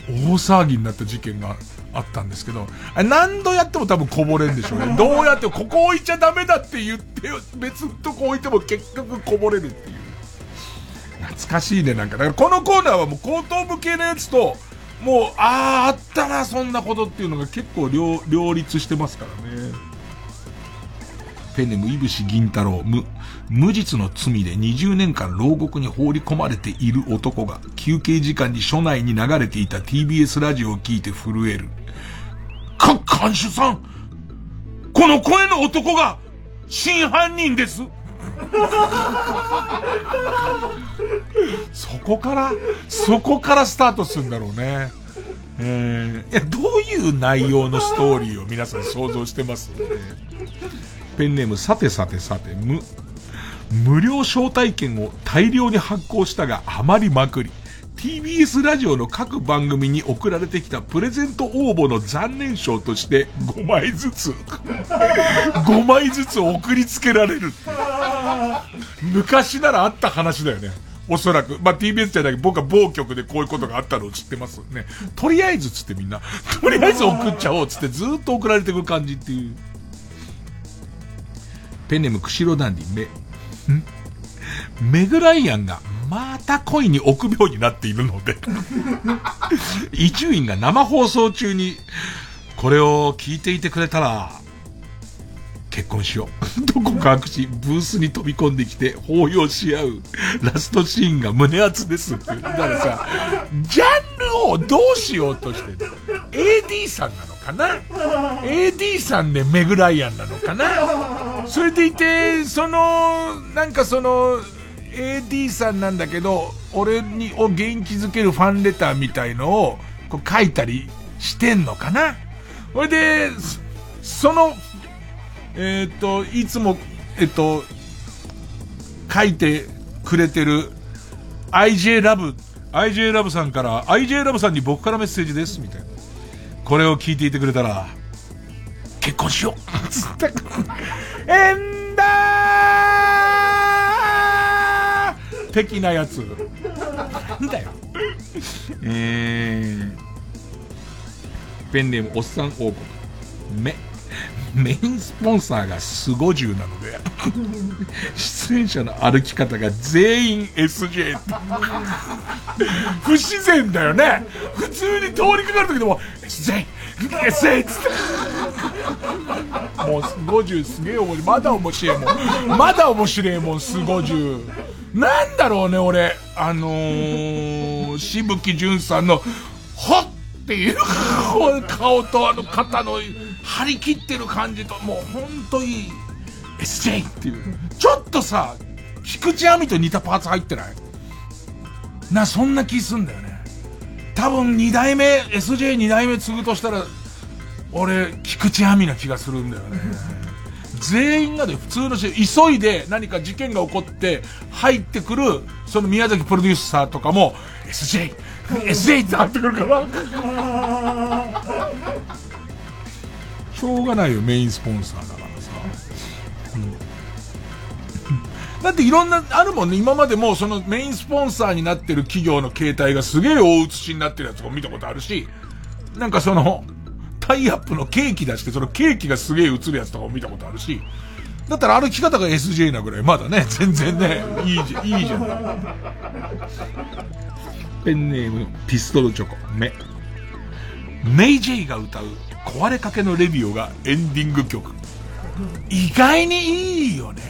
大騒ぎになった事件があったんですけど、あれ何度やっても多分こぼれんでしょうね。どうやってここ置いちゃダメだって言って、別のとこ置いても結局こぼれるっていう。懐かしいね、なんか。だからこのコーナーはもう後頭部系のやつと、もう、ああ、あったな、そんなことっていうのが結構両、両立してますからね。ペネムイブシ銀太郎、無、無実の罪で20年間牢獄に放り込まれている男が休憩時間に署内に流れていた TBS ラジオを聞いて震える。か、監守さんこの声の男が真犯人です そこから、そこからスタートするんだろうね。えー、いや、どういう内容のストーリーを皆さん想像してます、ペンネーム、さてさてさて、無、無料招待券を大量に発行したが余りまくり。TBS ラジオの各番組に送られてきたプレゼント応募の残念賞として5枚ずつ 5枚ずつ送りつけられる昔ならあった話だよね。おそらく。まあ、TBS じゃないけど、僕は某局でこういうことがあったのを知ってますね。とりあえずつってみんな、とりあえず送っちゃおうつってずっと送られてくる感じっていう。ペンネーム、釧路ダンディ、め、メグライアンがまた恋に臆病になっているので 伊集院が生放送中に、これを聞いていてくれたら、結婚しよう。と告白し、ブースに飛び込んできて抱擁し合うラストシーンが胸熱ですって。だからさ、ジャンルをどうしようとしてる ?AD さんなの？かな ?AD さんでメグライアンなのかな？それでいて、その、なんかその、AD さんなんだけど、俺に、を元気づけるファンレターみたいのを、こう書いたりしてんのかな？それで、その、えっ、と、いつも、えっ、と、書いてくれてる IJ ラブ、IJ ラブさんから、IJ ラブさんに僕からメッセージです、みたいな。これを聞いていてくれたら、結婚しようつって。えんだー的なやつ。なんだよ。えー、ペンネームおっさん王国。め、メインスポンサーがスゴジュなので、出演者の歩き方が全員 SJ って。不自然だよね。普通に通りかかる時でも、SJ! SJ! つって。もうスゴジュすげえ面白い。まだ面白いもん。まだ面白いもん、スゴジュ。なんだろうね、俺。あのー、しぶきじゅんさんの、ほっっていう顔とあの肩の張り切ってる感じと、もうほんといい SJ っていう。ちょっとさ、菊池亜美と似たパーツ入ってない？な、そんな気すんだよね。多分二代目、SJ 二代目継ぐとしたら、俺、菊池亜美な気がするんだよね。全員がで普通の人、急いで何か事件が起こって入ってくる、その宮崎プロデューサーとかも、SJ! SJ ってなってくるから。しょうがないよ、メインスポンサーだからさ。うんだっていろんな、あるもんね。今までもそのメインスポンサーになってる企業の携帯がすげえ大写しになってるやつを見たことあるし、なんかその、タイアップのケーキ出して、そのケーキがすげえ映るやつとかも見たことあるし、だったら歩き方が SJ なぐらい、まだね、全然ね、いいじゃん、いいじゃん。ペンネーム、ピストルチョコ、メ。メイジェイが歌う壊れかけのレディオがエンディング曲。意外にいいよね。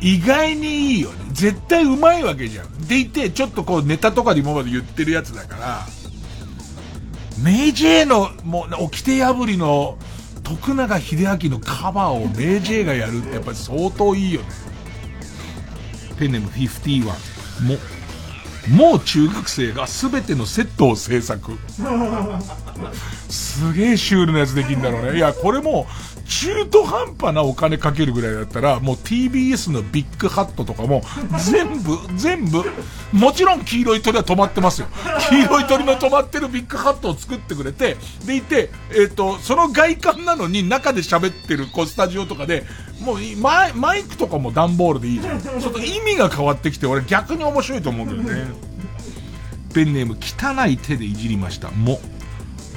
意外にいいよね。絶対うまいわけじゃん。でいて、ちょっとこうネタとかで今まで言ってるやつだから、メイジェイの、もう、掟破りの、徳永秀明のカバーをメイジェイがやるってやっぱり相当いいよね。ペンネーム51。も、もう中学生が全てのセットを制作。すげえシュールなやつできるんだろうね。いや、これも、中途半端なお金かけるぐらいだったら、もう TBS のビッグハットとかも、全部、全部、もちろん黄色い鳥は止まってますよ。黄色い鳥の止まってるビッグハットを作ってくれて、でいて、えっ、と、その外観なのに中で喋ってる、こう、スタジオとかで、もうマイ、マイクとかも段ボールでいいじゃん。ちょっと意味が変わってきて、俺逆に面白いと思うんだよね。ペンネーム、汚い手でいじりました。も。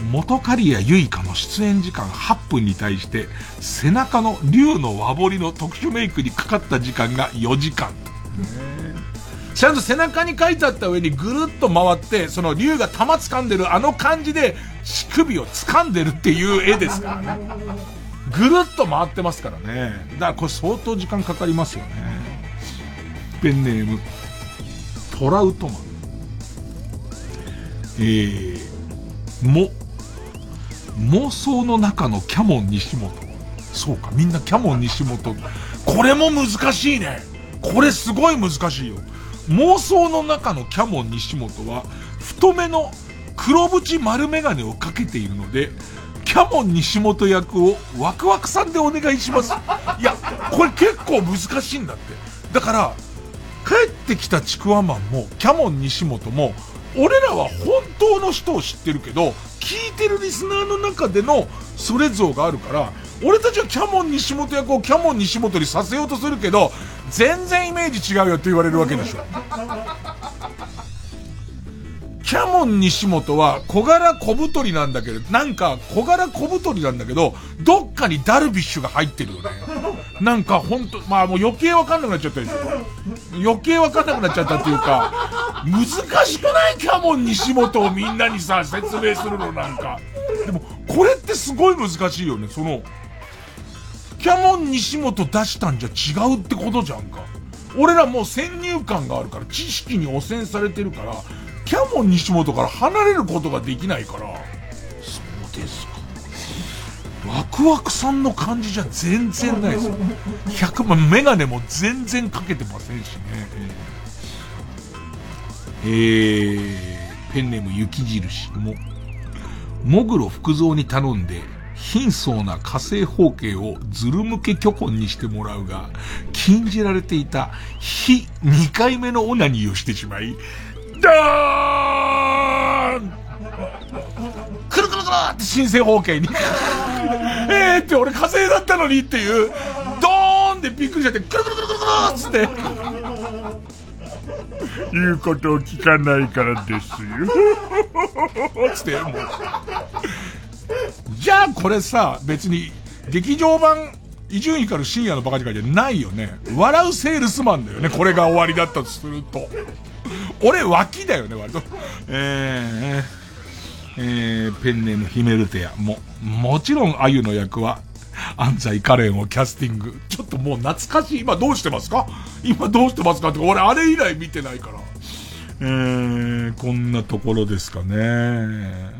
元刈谷結花の出演時間8分に対して、背中の竜の和彫りの特殊メイクにかかった時間が4時間。ちゃんと背中に書いてあった上にぐるっと回って、その竜が玉掴んでるあの感じで、乳首を掴んでるっていう絵ですからね。ぐるっと回ってますからね。だからこれ相当時間かかりますよね。ペンネーム、トラウトマン。えー、も、妄想の中のキャモン西本。そうか、みんなキャモン西本。これも難しいね。これすごい難しいよ。妄想の中のキャモン西本は、太めの黒縁丸メガネをかけているので、キャモン西本役をワクワクさんでお願いします。いや、これ結構難しいんだって。だから、帰ってきたちくわマンも、キャモン西本も、俺らは本当の人を知ってるけど、聞いてるリスナーの中でのそれ像があるから、俺たちはキャモン西本役をキャモン西本にさせようとするけど、全然イメージ違うよって言われるわけでしょ。キャモン西本は小柄小太りなんだけど、なんか小柄小太りなんだけど、どっかにダルビッシュが入ってるよね。なんかほんと、まあもう余計わかんなくなっちゃったでしょ。余計わかんなくなっちゃったっていうか、難しくないキャモン西本をみんなにさ、説明するのなんか。でも、これってすごい難しいよね、その、キャモン西本出したんじゃ違うってことじゃんか。俺らもう先入観があるから、知識に汚染されてるから、キャモン西本から離れることができないから、そうですか。ワクワクさんの感じじゃ全然ないですよ。100万、メガネも全然かけてませんしね。えー、ペンネーム雪印も、モグロ福蔵に頼んで、貧相な火星方形をズル向け巨根にしてもらうが、禁じられていた非2回目のオナニーをしてしまい、ダーンくるくるくるって新生方形に えーって俺火星だったのにっていう、ドーンってびっくりしちゃって、くるくるくるくるくるっつって。言うことを聞かないからですよ。つって、もう。じゃあこれさ、別に、劇場版、伊集院から深夜のバカ力じゃないよね。笑うセールスマンだよね。これが終わりだったとすると。俺脇だよね、割と。えー、えー、ペンネームヒメルテア。も、もちろん、あゆの役は、安西カレンをキャスティング。ちょっともう懐かしい。今どうしてますか？今どうしてますかって、俺あれ以来見てないから。えー、こんなところですかね。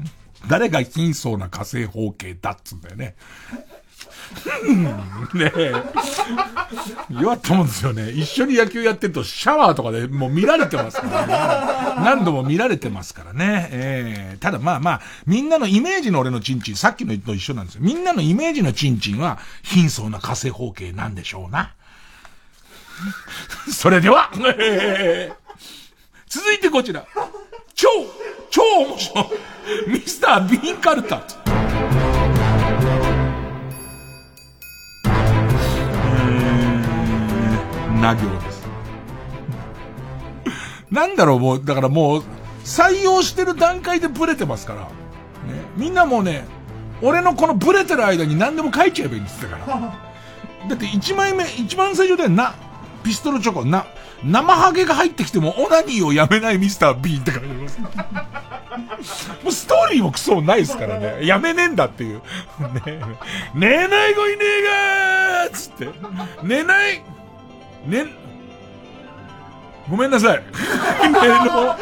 誰が貧相な火星方形だっつうんだよね。ねえ。弱ったもんですよね。一緒に野球やってるとシャワーとかでもう見られてますからね。何度も見られてますからね。えー、ただまあまあ、みんなのイメージの俺のチンチン、さっきのと一緒なんですよ。みんなのイメージのチンチンは貧相な火星方形なんでしょうな。それでは、えー、続いてこちら。超、超面白い。ミスター・ビーン・カルタな行です。なんだろう、もう、だからもう、採用してる段階でブレてますから。ね。みんなもうね、俺のこのブレてる間に何でも書いちゃえばいいんですだから。だって1枚目、一番最初でな、ピストルチョコ、な、生ハゲが入ってきてもオナニーをやめないミスター B って書いてます。もうストーリーもクソもないですからね。やめねえんだっていう。ね寝ない子いねえがーつって。寝ないね、ごめんなさい。の、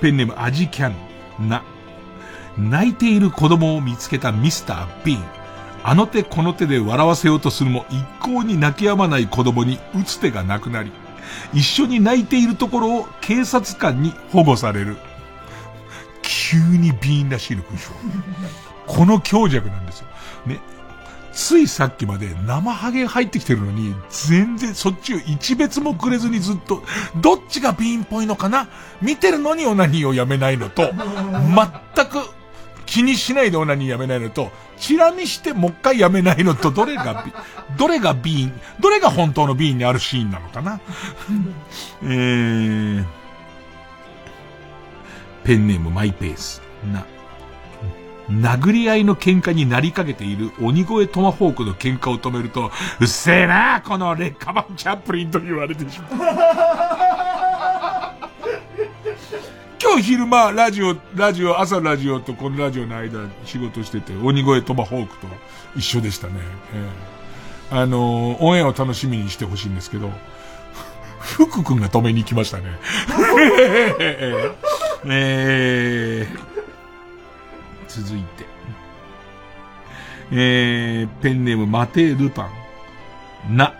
ペンネームアジキャン。な。泣いている子供を見つけたミスター・ビーン。あの手この手で笑わせようとするも一向に泣き止まない子供に打つ手がなくなり、一緒に泣いているところを警察官に保護される。急にビーンらしいのでしょ。この強弱なんですよ。ね。ついさっきまで生ハゲ入ってきてるのに、全然そっちを一別もくれずにずっと、どっちがビーンっぽいのかな？見てるのにオナニーをやめないのと、全く気にしないでオナニーやめないのと、チラ見してもう一回やめないのと、どれが、どれがビーン、どれが本当のビーンにあるシーンなのかな？えー、ペンネームマイペース。な。殴り合いの喧嘩になりかけている鬼越トマホークの喧嘩を止めると、うっせえなこの劣化版チャップリンと言われてしまう。今日昼間、ラジオ、ラジオ、朝ラジオとこのラジオの間仕事してて、鬼越トマホークと一緒でしたね。えー、あのー、オンエアを楽しみにしてほしいんですけど、福君が止めに行きましたね。えー続いて。えー、ペンネームマテー・ルパン。な、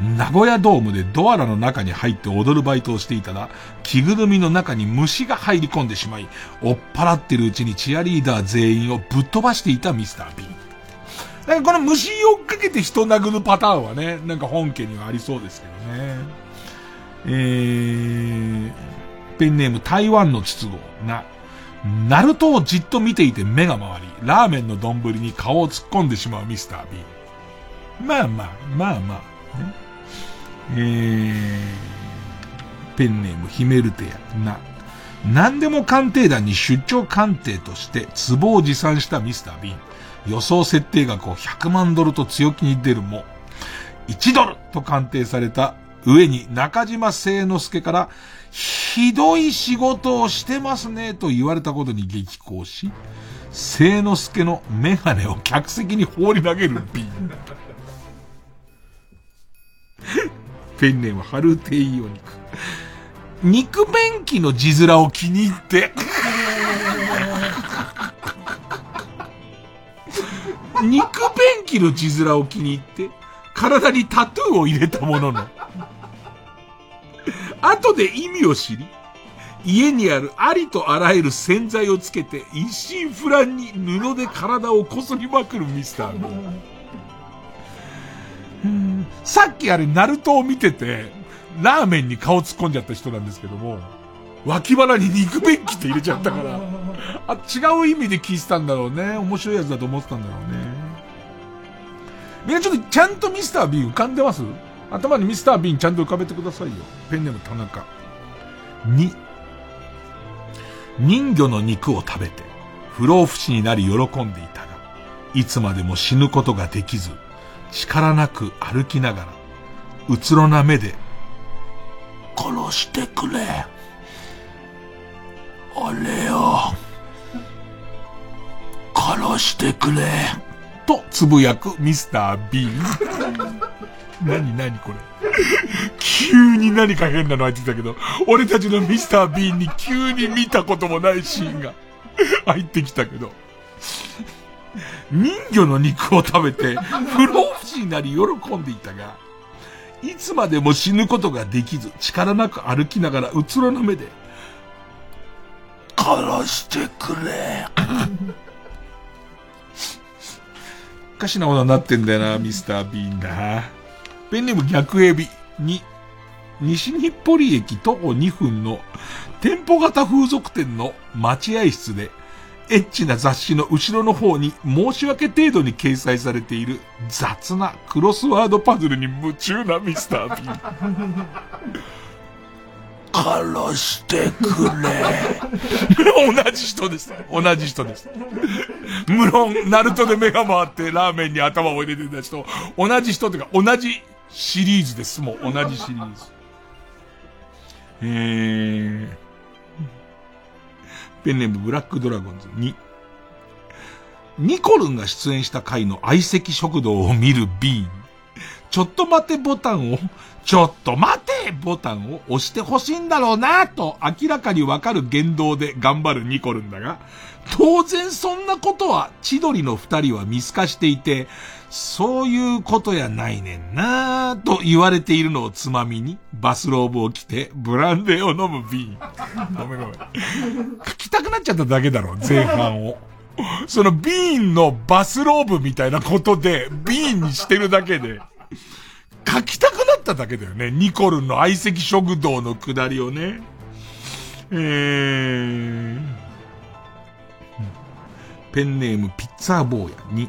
名古屋ドームでドアラの中に入って踊るバイトをしていたら、着ぐるみの中に虫が入り込んでしまい、追っ払ってるうちにチアリーダー全員をぶっ飛ばしていたミスター・ビーン。だからこの虫を追っかけて人殴るパターンはね、なんか本家にはありそうですけどね。えー、ペンネーム台湾の筒子な、ナルトをじっと見ていて目が回り、ラーメンの丼に顔を突っ込んでしまうミスター・ビン。まあまあ、まあまあ、えー、ペンネームヒメルテヤな、何でも鑑定団に出張鑑定として壺を持参したミスター・ビン。予想設定額を100万ドルと強気に出るも、1ドルと鑑定された上に中島聖之助から、ひどい仕事をしてますねと言われたことに激高し、聖之助のメガネを客席に放り投げるビン。ペンネームハルテイオニク。肉便器の字面を気に入って、肉便器の字面を気に入って、体にタトゥーを入れたものの、後で意味を知り、家にあるありとあらゆる洗剤をつけて一心不乱に布で体をこすりまくるミスターさっきあれ、ナルトを見てて、ラーメンに顔突っ込んじゃった人なんですけども、脇腹に肉便器って入れちゃったから、あ、違う意味で聞いてたんだろうね。面白いやつだと思ってたんだろうね。みんなちょっとちゃんとミスター・ビーン浮かんでます？頭にミスター・ビーンちゃんと浮かべてくださいよ。ペンネーム田中。2、人魚の肉を食べて、不老不死になり喜んでいたが、いつまでも死ぬことができず、力なく歩きながら、うつろな目で、殺してくれ。俺を、殺してくれ。とつぶやくミスター・ビーン。何何これ。急に何か変なの入ってきたけど、俺たちのミスター・ビーンに急に見たこともないシーンが入ってきたけど、人魚の肉を食べて不老不死になり喜んでいたが、いつまでも死ぬことができず、力なく歩きながらうつろな目で、殺してくれ。おかしなことになってんだよな、ミスター・ビーンだ。ペンネーム逆エビに、西日暮里駅徒歩2分の店舗型風俗店の待合室で、エッチな雑誌の後ろの方に申し訳程度に掲載されている雑なクロスワードパズルに夢中なミスター・ビーン。殺してくれ。同じ人です。同じ人です。無論、ナルトで目が回ってラーメンに頭を入れてた人、同じ人というか同じシリーズです。もう同じシリーズ。えー、ペンネームブラックドラゴンズに、ニコルンが出演した回の相席食堂を見るビーン。ちょっと待てボタンを、ちょっと待てボタンを押してほしいんだろうなと明らかにわかる言動で頑張るニコルンだが、当然そんなことは千鳥の二人は見透かしていて、そういうことやないねんなと言われているのをつまみに、バスローブを着て、ブランデーを飲むビーン。ごめんごめん。書きたくなっちゃっただけだろ、前半を。そのビーンのバスローブみたいなことで、ビーンにしてるだけで、書きたくなっただけだよね。ニコルンの相席食堂の下りをね。えー、ペンネームピッツァー坊やに、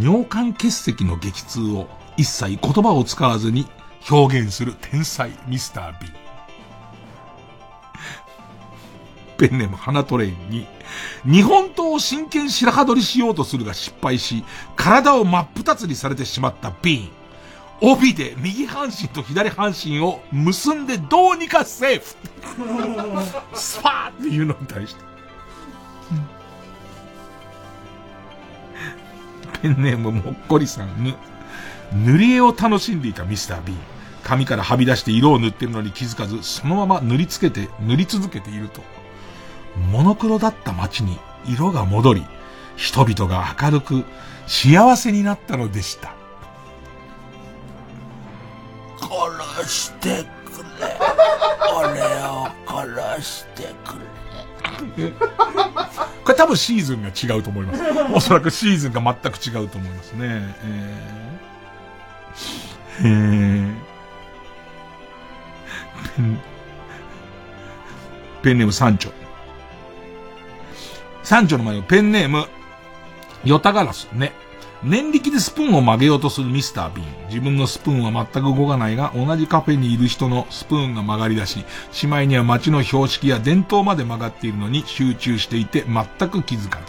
尿管結石の激痛を一切言葉を使わずに表現する天才ミスター B。ペンネーム花トレインに、日本刀を真剣白羽取りしようとするが失敗し、体を真っ二つにされてしまったビーン。帯で右半身と左半身を結んでどうにかセーフスパーっていうのに対して。ペンネームもっこりさんぬ、塗り絵を楽しんでいたミスター B。髪からはび出して色を塗ってるのに気づかず、そのまま塗りつけて、塗り続けていると、モノクロだった街に色が戻り、人々が明るく幸せになったのでした。殺してくれ。俺を殺してくれ。これ多分シーズンが違うと思います。おそらくシーズンが全く違うと思いますね。えー、えー、ペン、ペンネーム三丁。三丁の前のペンネーム、ヨタガラスね。念力でスプーンを曲げようとするミスター・ビーン。自分のスプーンは全く動かないが、同じカフェにいる人のスプーンが曲がり出し、しまいには街の標識や伝統まで曲がっているのに集中していて全く気づかない。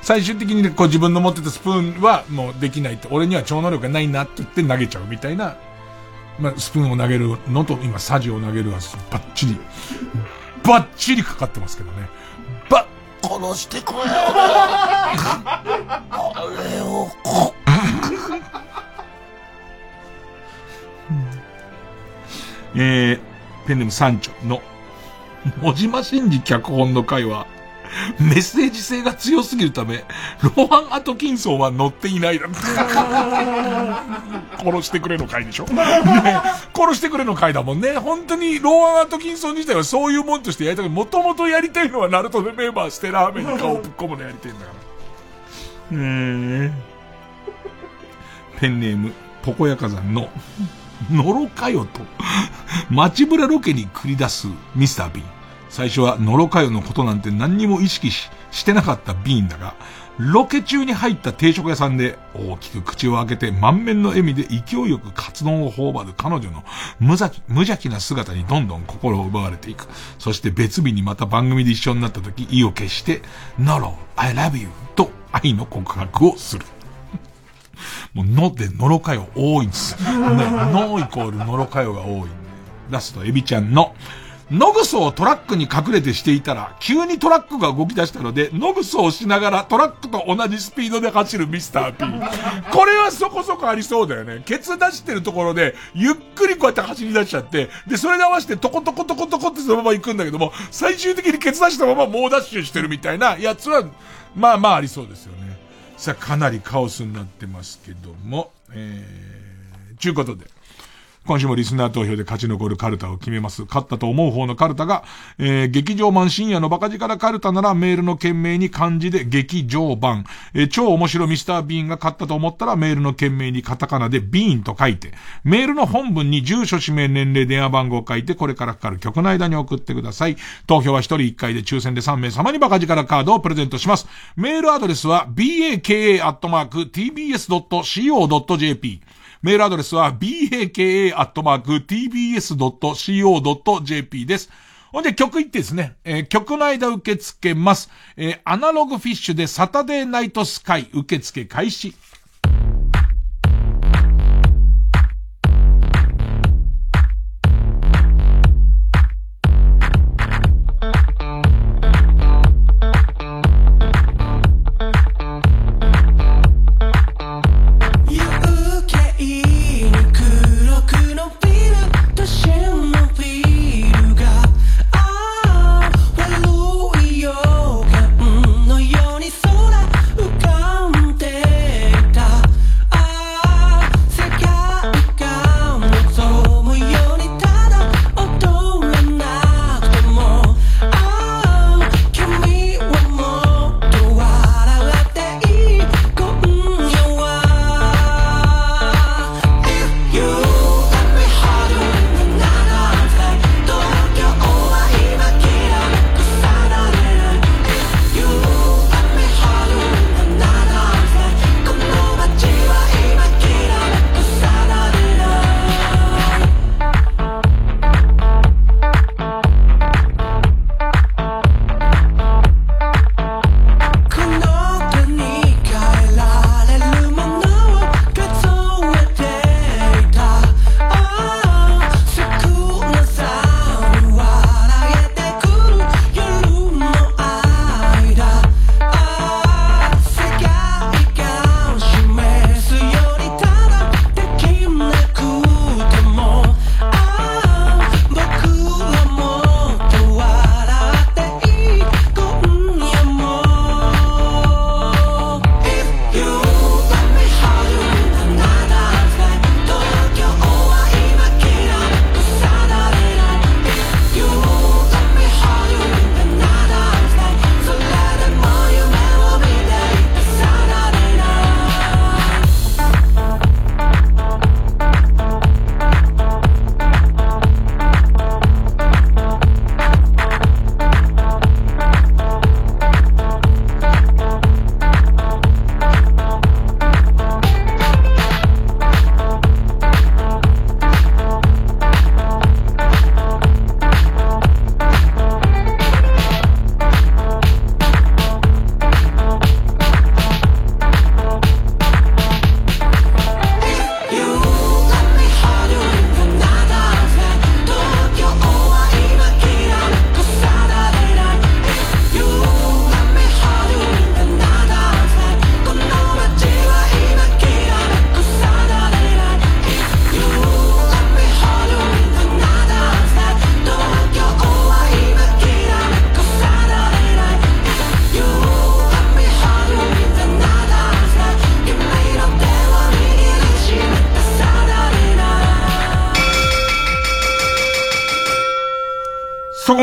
最終的にね、こう自分の持ってたスプーンはもうできないって、俺には超能力がないなって言って投げちゃうみたいな、まあ、スプーンを投げるのと今サジを投げるはバッチリ、バッチリかかってますけどね。殺してくれよ。これを、えー、ペンネーム三丁の、文字マシンジ脚本の会は、メッセージ性が強すぎるため、ローハン・アトキンソンは乗っていないだ。殺してくれの回でしょ、ね、殺してくれの回だもんね。本当にローハン・アトキンソン自体はそういうもんとしてやりたい。もともとやりたいのはナルトでメンバーしてラーメンに顔ぶっ込むのやりたいんだから。えペンネーム、ポコヤカザンの、のろかよと、街ぶらロケに繰り出すミスター・ビーン。最初はノロカヨのことなんて何にも意識し、してなかったビーンだが、ロケ中に入った定食屋さんで大きく口を開けて満面の笑みで勢いよくカツ丼を頬張る彼女の無邪気な姿にどんどん心を奪われていく。そして別日にまた番組で一緒になった時意を決して、ノロ、I love you と愛の告白をする。もう、ので、ノロかよ多いんです。ね、ノイコールノロかよが多い。ラスト、エビちゃんの、ノグソをトラックに隠れてしていたら、急にトラックが動き出したので、ノグソをしながらトラックと同じスピードで走るミスター P。これはそこそこありそうだよね。ケツ出してるところで、ゆっくりこうやって走り出しちゃって、で、それで合わせてトコトコトコトコってそのまま行くんだけども、最終的にケツ出したまま猛ダッシュしてるみたいなやつは、まあまあありそうですよね。さあ、かなりカオスになってますけども、えー、ちゅうことで。今週もリスナー投票で勝ち残るカルタを決めます。勝ったと思う方のカルタが、えー、劇場版深夜のバカ力カルタならメールの件名に漢字で劇場版、えー、超面白ミスタービーンが勝ったと思ったらメールの件名にカタカナでビーンと書いて、メールの本文に住所、氏名、年齢、電話番号を書いて、これからかかる曲の間に送ってください。投票は1人1回で抽選で3名様にバカ力カードをプレゼントします。メールアドレスは baka.tbs.co.jp メールアドレスは baka.tbs.co.jp です。ほんで曲いってですね、えー、曲の間受け付けます。えー、アナログフィッシュでサタデーナイトスカイ受付開始。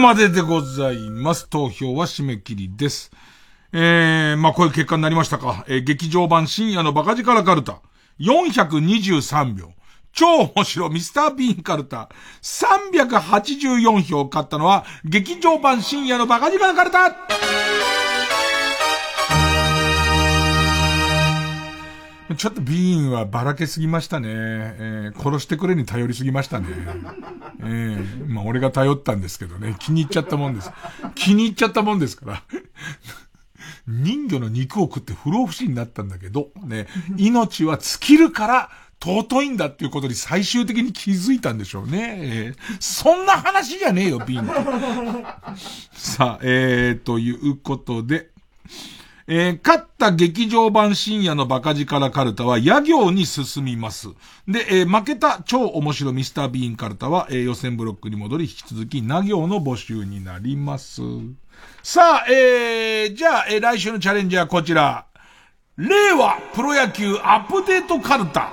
こまででございます。投票は締め切りです。えー、まあ、こういう結果になりましたか。えー劇場版深夜のバカ力カルタ。423秒。超面白ミスター・ビーンカルタ。384票を買ったのは、劇場版深夜のバカ力カルタちょっとビーンはばらけすぎましたね。えー殺してくれに頼りすぎましたね。えーまあ俺が頼ったんですけどね。気に入っちゃったもんです。気に入っちゃったもんですから。人魚の肉を食って不老不死になったんだけど、ね、命は尽きるから尊いんだっていうことに最終的に気づいたんでしょうね。えーそんな話じゃねえよ、ビーン。さあ、えー、ということで、えー勝った劇場版深夜のバカ力カルタは、野行に進みます。で、えー負けた超面白ミスタービーンカルタは、えー予選ブロックに戻り、引き続き、な行の募集になります。さあ、えー、じゃあ、えー来週のチャレンジはこちら。令和プロ野球アップデートカルタ。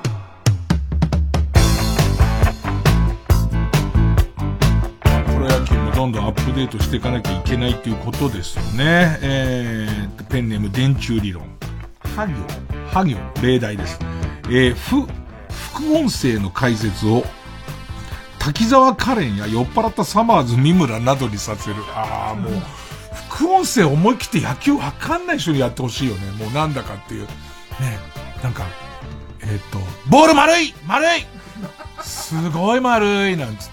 どんどんアップデートしていかなきゃいけないということですよね。えー、ペンネーム電柱理論。は行、は行、例題です。えー、ふ、副音声の解説を、滝沢カレンや酔っ払ったサマーズ三村などにさせる。ああ、もう、副音声思い切って野球わかんない人にやってほしいよね。もうなんだかっていう。ねなんか、えーっと、ボール丸い丸いすごい丸いなんつっ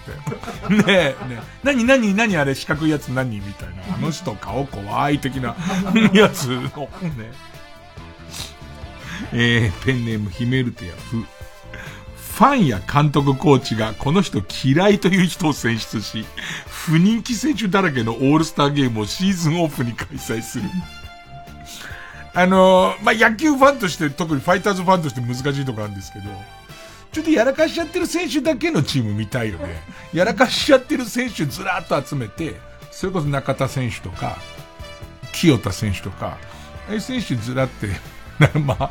て。ねえ、ねえ、何何何あれ四角いやつ何みたいな。あの人顔怖い的な やつの、ね。えー、ペンネームヒメルテやフ。ファンや監督コーチがこの人嫌いという人を選出し、不人気選手だらけのオールスターゲームをシーズンオフに開催する。あのーまあ、野球ファンとして、特にファイターズファンとして難しいところあるんですけど、ちょっとやらかしちゃってる選手だけのチーム見たいよね。やらかしちゃってる選手ずらっと集めて、それこそ中田選手とか、清田選手とか、ああいう選手ずらって、まあ、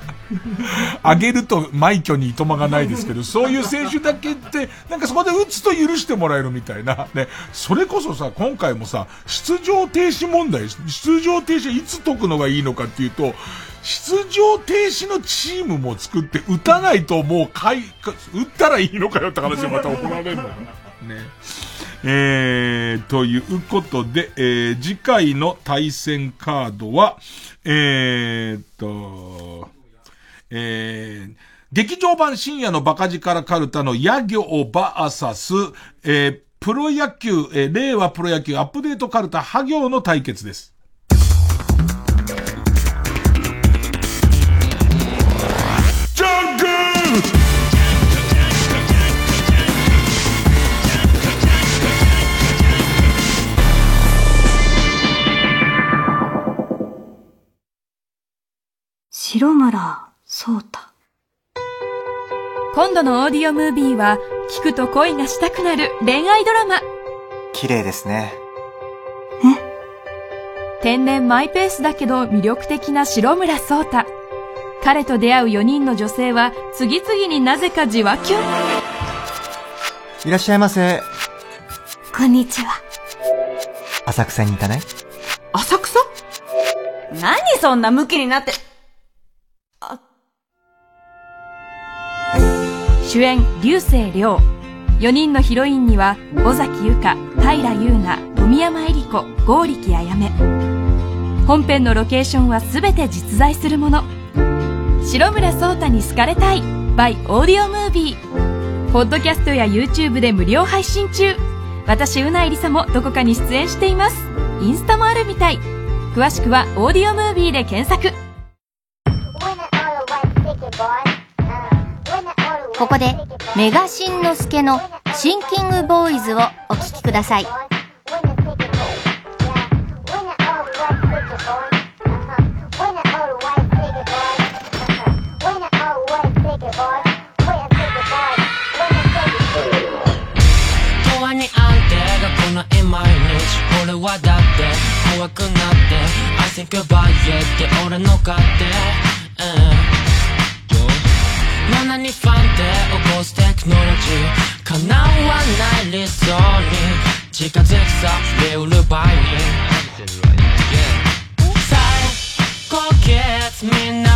あげると枚挙にいとまがないですけど、そういう選手だけって、なんかそこで打つと許してもらえるみたいな。ね、それこそさ、今回もさ、出場停止問題、出場停止いつ解くのがいいのかっていうと、出場停止のチームも作って、打たないともうかい、打ったらいいのかよって話でまた怒られるのかな。ね。えー、ということで、えー、次回の対戦カードは、えーと、えー、劇場版深夜のバカ力カルタの野行バーサス、えー、プロ野球、えー、令和プロ野球アップデートカルタハ行の対決です。白村聡太今度のオーディオムービーは聞くと恋がしたくなる恋愛ドラマ綺麗ですね。天然マイペースだけど魅力的な白村聡太彼と出会う4人の女性は次々になぜかじわキュンいらっしゃいませ。こんにちは。浅草に行かない？浅草？何そんなムキになって。主演流星涼。4人のヒロインには尾崎由香平優奈富山恵里子剛力あやめ本編のロケーションは全て実在するもの。白村聡太に好かれたい by オーディオムービーポッドキャストや YouTube で無料配信中。私うないりさもどこかに出演しています。インスタもあるみたい。詳しくはオーディオムービーで検索。ここで、メガシンのすけのシンキングボーイズをお聴きください。永遠に安定が来ない毎日俺はだって怖くなって I think about it って俺の勝手、うん7にファンで起こすテクノロジー叶わない理想に近づくされうる場合に。最高傑みんな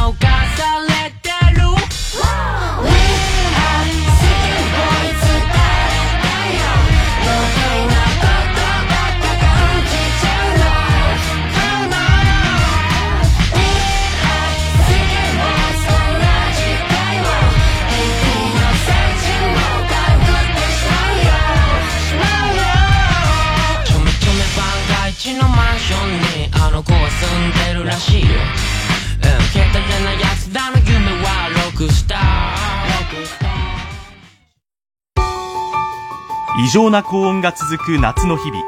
異常な高温が続く夏の日々。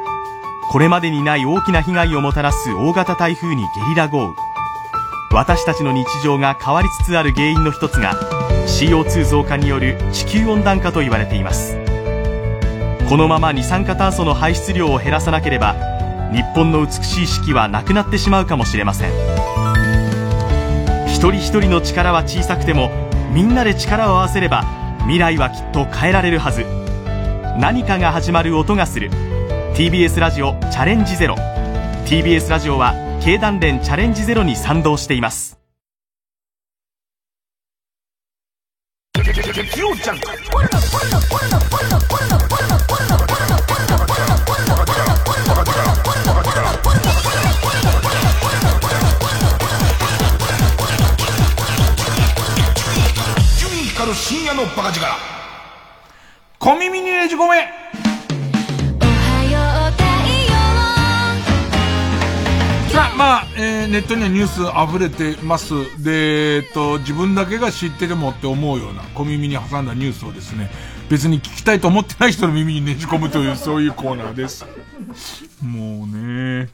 これまでにない大きな被害をもたらす大型台風にゲリラ豪雨。私たちの日常が変わりつつある原因の一つが CO2 増加による地球温暖化と言われています。このまま二酸化炭素の排出量を減らさなければ日本の美しい四季はなくなってしまうかもしれません。一人一人の力は小さくてもみんなで力を合わせれば未来はきっと変えられるはず。何かが始まる音がする。TBS ラジオチャレンジゼロ。TBS ラジオは経団連チャレンジゼロに賛同しています。深夜のバカ力。小耳にねじ込めさあ、まあ、えー、ネットにはニュース溢れてます。で、えっと、自分だけが知っててもって思うような小耳に挟んだニュースをですね、別に聞きたいと思ってない人の耳にねじ込むという、そういうコーナーです。もうね、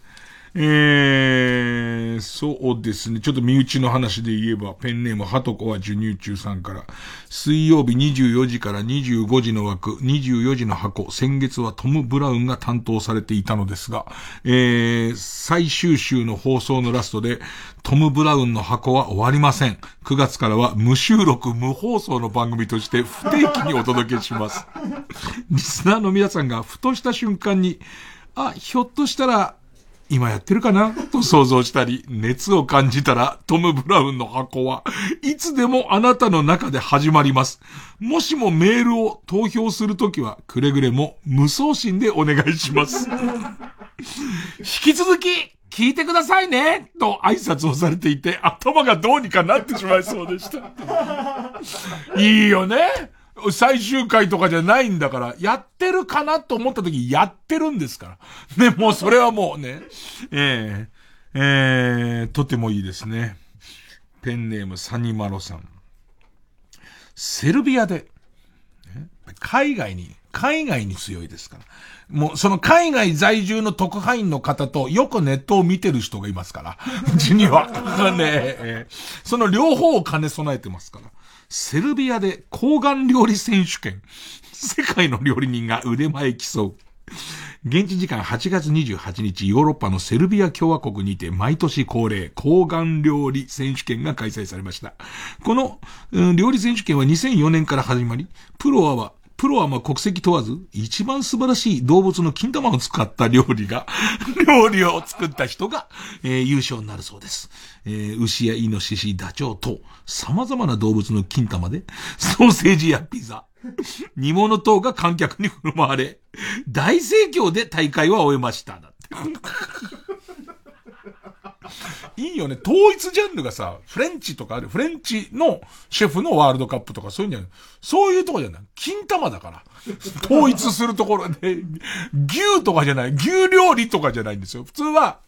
えー、そうですね。ちょっと身内の話で言えば、ペンネーム、はとこは授乳中さんから、水曜日24時から25時の枠、24時の箱、先月はトム・ブラウンが担当されていたのですが、えー、最終週の放送のラストで、トム・ブラウンの箱は終わりません。9月からは無収録、無放送の番組として不定期にお届けします。リスナーの皆さんがふとした瞬間に、あ、ひょっとしたら、今やってるかな？と想像したり、熱を感じたら、トム・ブラウンの箱はいつでもあなたの中で始まります。もしもメールを投票するときは、くれぐれも無送信でお願いします。引き続き、聞いてくださいねと挨拶をされていて、頭がどうにかなってしまいそうでした。いいよね最終回とかじゃないんだから、やってるかなと思った時やってるんですから。ね、もうそれはもうね、えー、えー、とてもいいですね。ペンネームサニマロさん。セルビアで、海外に、海外に強いですから。もう、その海外在住の特派員の方とよくネットを見てる人がいますから。うちには。ねえその両方を兼ね備えてますから。セルビアで抗がん料理選手権。世界の料理人が腕前競う。現地時間8月28日、ヨーロッパのセルビア共和国にて毎年恒例、抗がん料理選手権が開催されました。この、うん料理選手権は2004年から始まり、プロは、プロはま国籍問わず、一番素晴らしい動物の金玉を使った料理が、料理を作った人が、えー優勝になるそうです。えー牛やイノシシ、ダチョウと、様々な動物の金玉で、ソーセージやピザ、煮物等が観客に振る舞われ、大盛況で大会は終えました。だって。いいよね。統一ジャンルがさ、フレンチとかある。フレンチのシェフのワールドカップとかそういうんじゃない。そういうとこじゃない。金玉だから。統一するところで、牛とかじゃない。牛料理とかじゃないんですよ。普通は、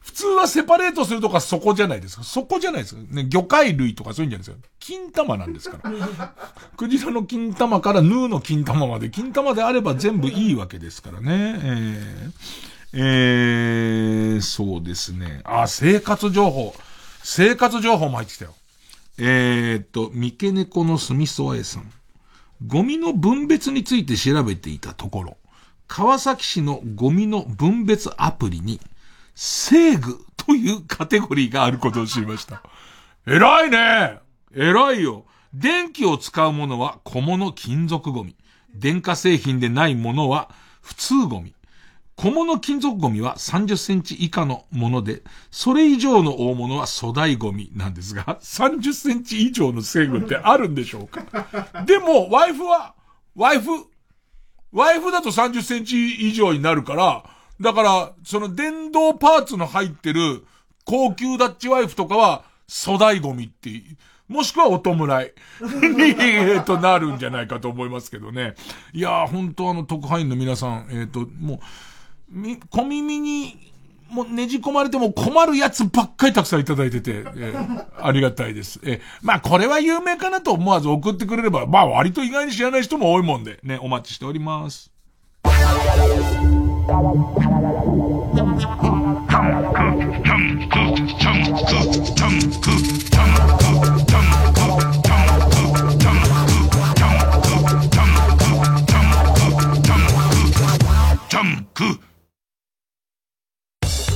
普通はセパレートするとかそこじゃないですか。そこじゃないですか。ね、魚介類とかそういうんじゃないですか。金玉なんですから。クジラの金玉からヌーの金玉まで、金玉であれば全部いいわけですからね。えー、えー、そうですね。あ、生活情報。生活情報も入ってきたよ。えーっと、三毛猫のすみそあえさん。ゴミの分別について調べていたところ、川崎市のゴミの分別アプリに、セーグというカテゴリーがあることを知りました。偉いね偉いよ。電気を使うものは小物金属ゴミ。電化製品でないものは普通ゴミ。小物金属ゴミは30センチ以下のもので、それ以上の大物は粗大ゴミなんですが、30センチ以上の成分ってあるんでしょうか？でも、ワイフは、ワイフ、ワイフだと30センチ以上になるから、だから、その電動パーツの入ってる高級ダッチワイフとかは粗大ゴミって、もしくはお弔いに、えっと、なるんじゃないかと思いますけどね。いやー、本当あの、特派員の皆さん、えっ、と、もう、小耳に、もうねじ込まれても困るやつばっかりたくさんいただいてて、えー、ありがたいです。えー、まあこれは有名かなと思わず送ってくれれば、まあ割と意外に知らない人も多いもんで、ね、お待ちしております。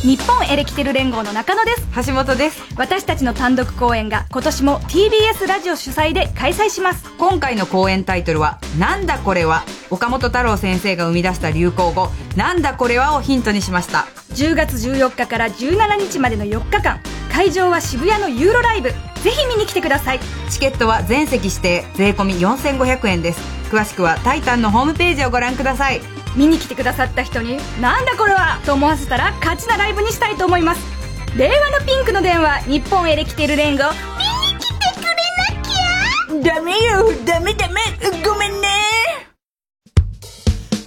日本エレキテル連合の中野です。橋本です。私たちの単独公演が今年も TBS ラジオ主催で開催します。今回の公演タイトルは「なんだこれは」岡本太郎先生が生み出した流行語「なんだこれは」をヒントにしました。10月14日から17日までの4日間会場は渋谷のユーロライブ。ぜひ見に来てください。チケットは全席指定税込4500円です。詳しくは「タイタン」のホームページをご覧ください見に来てくださった人に「なんだこれは!」と思わせたら勝ちなライブにしたいと思います。令和のピンクの電話日本エレキテル連合見に来てくれなきゃ。ダメよダメダメ。ごめんね。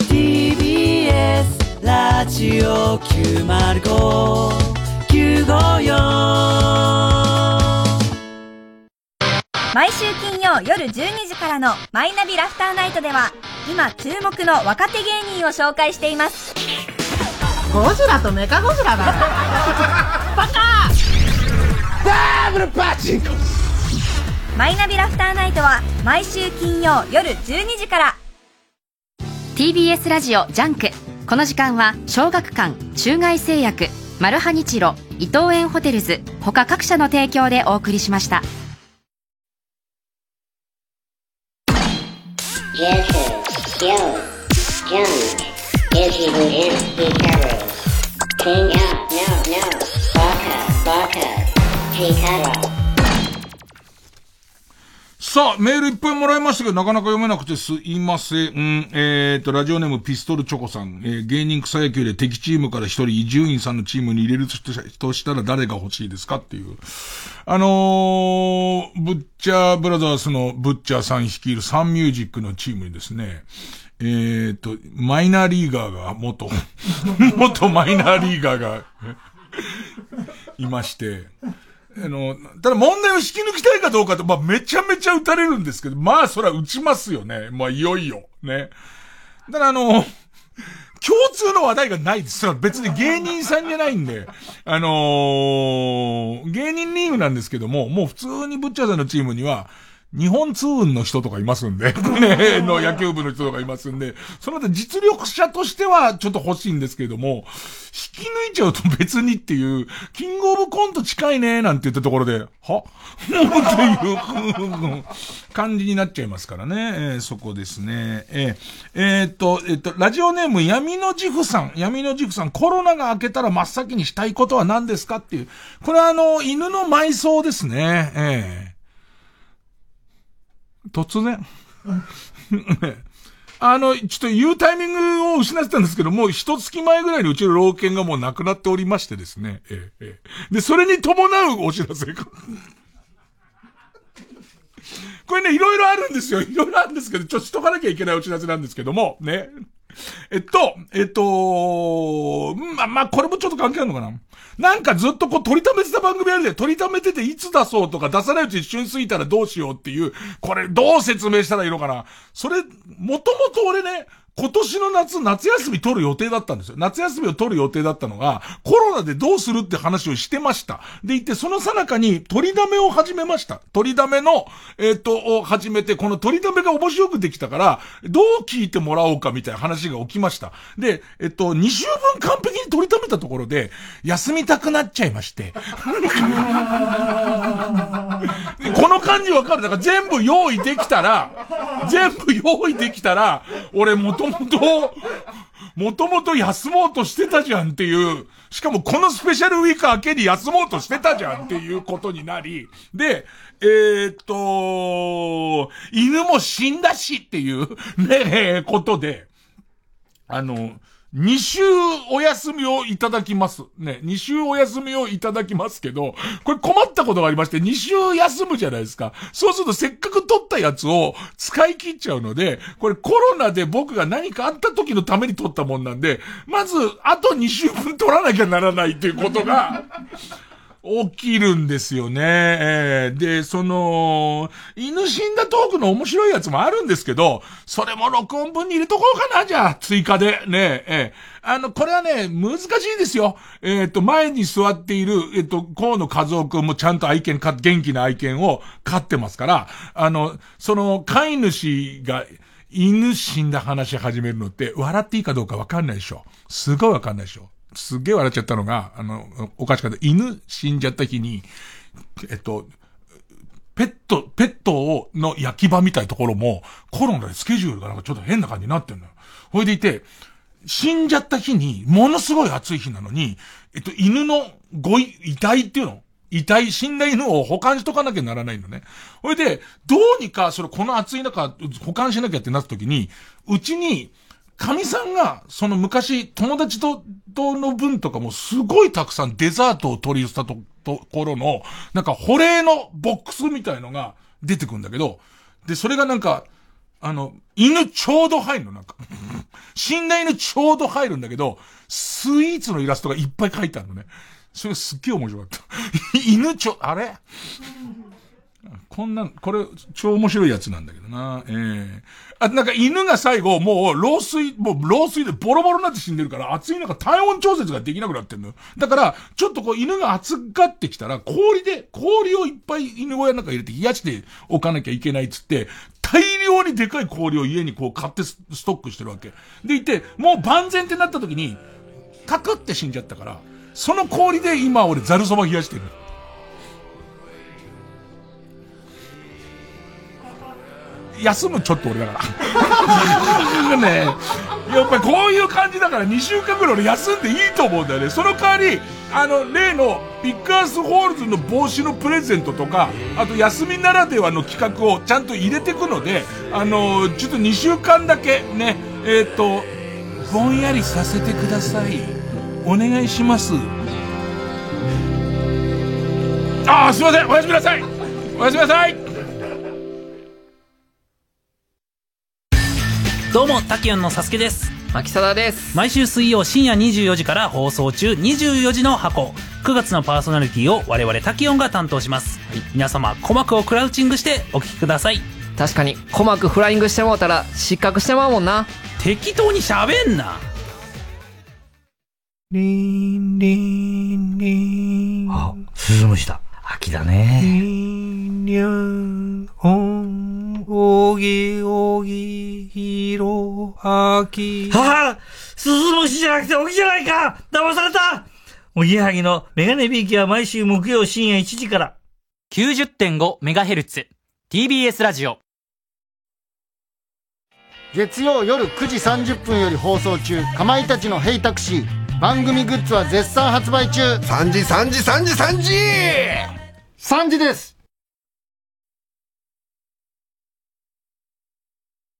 TBS ラジオ905 954毎週金曜夜12時からのマイナビラフターナイトでは今注目の若手芸人を紹介しています。ゴジラとメカゴジラだバカ！ダブルパチンコマイナビラフターナイトは毎週金曜夜12時から。TBS ラジオジャンク。この時間は小学館中外製薬マルハニチロ伊藤園ホテルズ他各社の提供でお送りしました。Yes, Yo, Johnny, is he would empty covers. King up, no, no, Baka, Baka, Chikara. さあ、メールいっぱいもらいましたけど、なかなか読めなくてすいません。えっ、ー、と、ラジオネームピストルチョコさん。えー、芸人草野球で敵チームから一人伊集院さんのチームに入れるとしたら誰が欲しいですかっていう。あのー、ブッチャーブラザーズのブッチャーさん率いるサンミュージックのチームにですね、えっ、ー、と、マイナーリーガーが、元、元マイナーリーガーがいまして、あの、ただ問題を引き抜きたいかどうかと、まあ、めちゃめちゃ打たれるんですけど、まあ、それは打ちますよね。まあ、いよいよ。ね。ただあの、共通の話題がないです。それは別に芸人さんじゃないんで、あのー、芸人リーグなんですけども、もう普通にブッチャーさんのチームには、日本通運の人とかいますんで、ね、の野球部の人とかいますんで、その後実力者としてはちょっと欲しいんですけれども、引き抜いちゃうと別にっていう、キングオブコント近いねなんて言ったところで、は？っていう感じになっちゃいますからね。えー、そこですね。えー、えー、っと、えー、っと、ラジオネーム闇のジフさん。闇のジフさん、コロナが明けたら真っ先にしたいことは何ですかっていう。これはあの、犬の埋葬ですね。えー突然。あの、ちょっと言うタイミングを失ってたんですけど、もう一月前ぐらいにうちの老犬がもう亡くなっておりましてですね。ええ、で、それに伴うお知らせが。これね、いろいろあるんですよ。いろいろあるんですけど、ちょっとしとかなきゃいけないお知らせなんですけども、ね。えっと、えっと、ま、まあ、これもちょっと関係あるのかな？なんかずっとこう取り溜めてた番組あるで、取り溜めてていつ出そうとか出さないうち一瞬過ぎたらどうしようっていう、これどう説明したらいいのかな？それ、もともと俺ね、今年の夏、夏休み取る予定だったんですよ。夏休みを取る予定だったのが、コロナでどうするって話をしてました。で言って、そのさなかに取りだめを始めました。取りだめの、えっ、と、を始めて、この取りだめが面白くできたから、どう聞いてもらおうかみたいな話が起きました。で、えっ、と、2週分完璧に取りためたところで、休みたくなっちゃいまして。この感じわかるだから全部用意できたら、全部用意できたら、俺もともと、もともと休もうとしてたじゃんっていう、しかもこのスペシャルウィーク明けに休もうとしてたじゃんっていうことになり、で、えー、っと、犬も死んだしっていう、ねえ、ことで、あの、2週お休みをいただきます。ね、2週お休みをいただきますけど、これ困ったことがありまして、2週休むじゃないですか。そうするとせっかく取ったやつを使い切っちゃうので、これコロナで僕が何かあった時のために取ったもんなんで、まず、あと2週分取らなきゃならないっていうことが、起きるんですよね。えーで、その、犬死んだトークの面白いやつもあるんですけど、それも録音分に入れとこうかな、じゃあ、追加で。ねえ、えーあの、これはね、難しいですよ。えっ、と、前に座っている、えっ、と、河野和夫くんもちゃんと愛犬か、元気な愛犬を飼ってますから、あの、その、飼い主が、犬死んだ話始めるのって、笑っていいかどうかわかんないでしょ。すごいわかんないでしょ。すげえ笑っちゃったのが、あの、おかしかった。犬死んじゃった日に、えっと、ペット、ペットを、の焼き場みたいなところも、コロナでスケジュールがなんかちょっと変な感じになってんのよ。ほいでいて、死んじゃった日に、ものすごい暑い日なのに、えっと、犬のごい、遺体っていうの遺体、死んだ犬を保管しとかなきゃならないのね。ほいで、どうにか、それ、この暑い中、保管しなきゃってなった時に、うちに、神さんが、その昔、友達と、との分とかもすごいたくさんデザートを取り寄せたと、ところの、なんか保冷のボックスみたいのが出てくんだけど、で、それがなんか、あの、犬ちょうど入るの、なんか。死んだ犬ちょうど入るんだけど、スイーツのイラストがいっぱい描いてあるのね。それすっげえ面白かった。犬ちょ、あれ？こんな、これ、超面白いやつなんだけどな。ええあ、なんか犬が最後、もう、老衰、もう、老衰でボロボロになって死んでるから、暑い中体温調節ができなくなってんのよ。だから、ちょっとこう、犬が暑がってきたら、氷で、氷をいっぱい犬小屋の中入れて冷やしておかなきゃいけないっつって、大量にでかい氷を家にこう買ってスストックしてるわけ。でいて、もう万全ってなった時に、カクって死んじゃったから、その氷で今俺ザルそば冷やしてる。休むちょっと俺だから。ねやっぱりこういう感じだから2週間ぐらい俺休んでいいと思うんだよね。その代わり、あの、例のビッグアースホールズの帽子のプレゼントとか、あと休みならではの企画をちゃんと入れていくので、あの、ちょっと2週間だけね、えっ、と、ぼんやりさせてください。お願いします。ああ、すいません。おやすみなさい。おやすみなさい。どうも、タキヨンのサスケです。牧貞です。毎週水曜深夜24時から放送中24時の箱。9月のパーソナリティを我々タキヨンが担当します。皆様、鼓膜をクラウチングしてお聞きください。確かに、鼓膜フライングしてもうたら失格してまうもんな。適当に喋んな。リンリンリン。あ、鈴虫だ。秋だね。リンリン、おん、おぎおぎ、ひろ、あき。はあ鈴虫じゃなくて起きじゃないか騙されたおぎはぎのメガネビーキは毎週木曜深夜1時から。90.5MHz TBS ラジオ月曜夜9時30分より放送中かまいたちの「ヘイタクシー」番組グッズは絶賛発売中。3時3時3時3時。3時です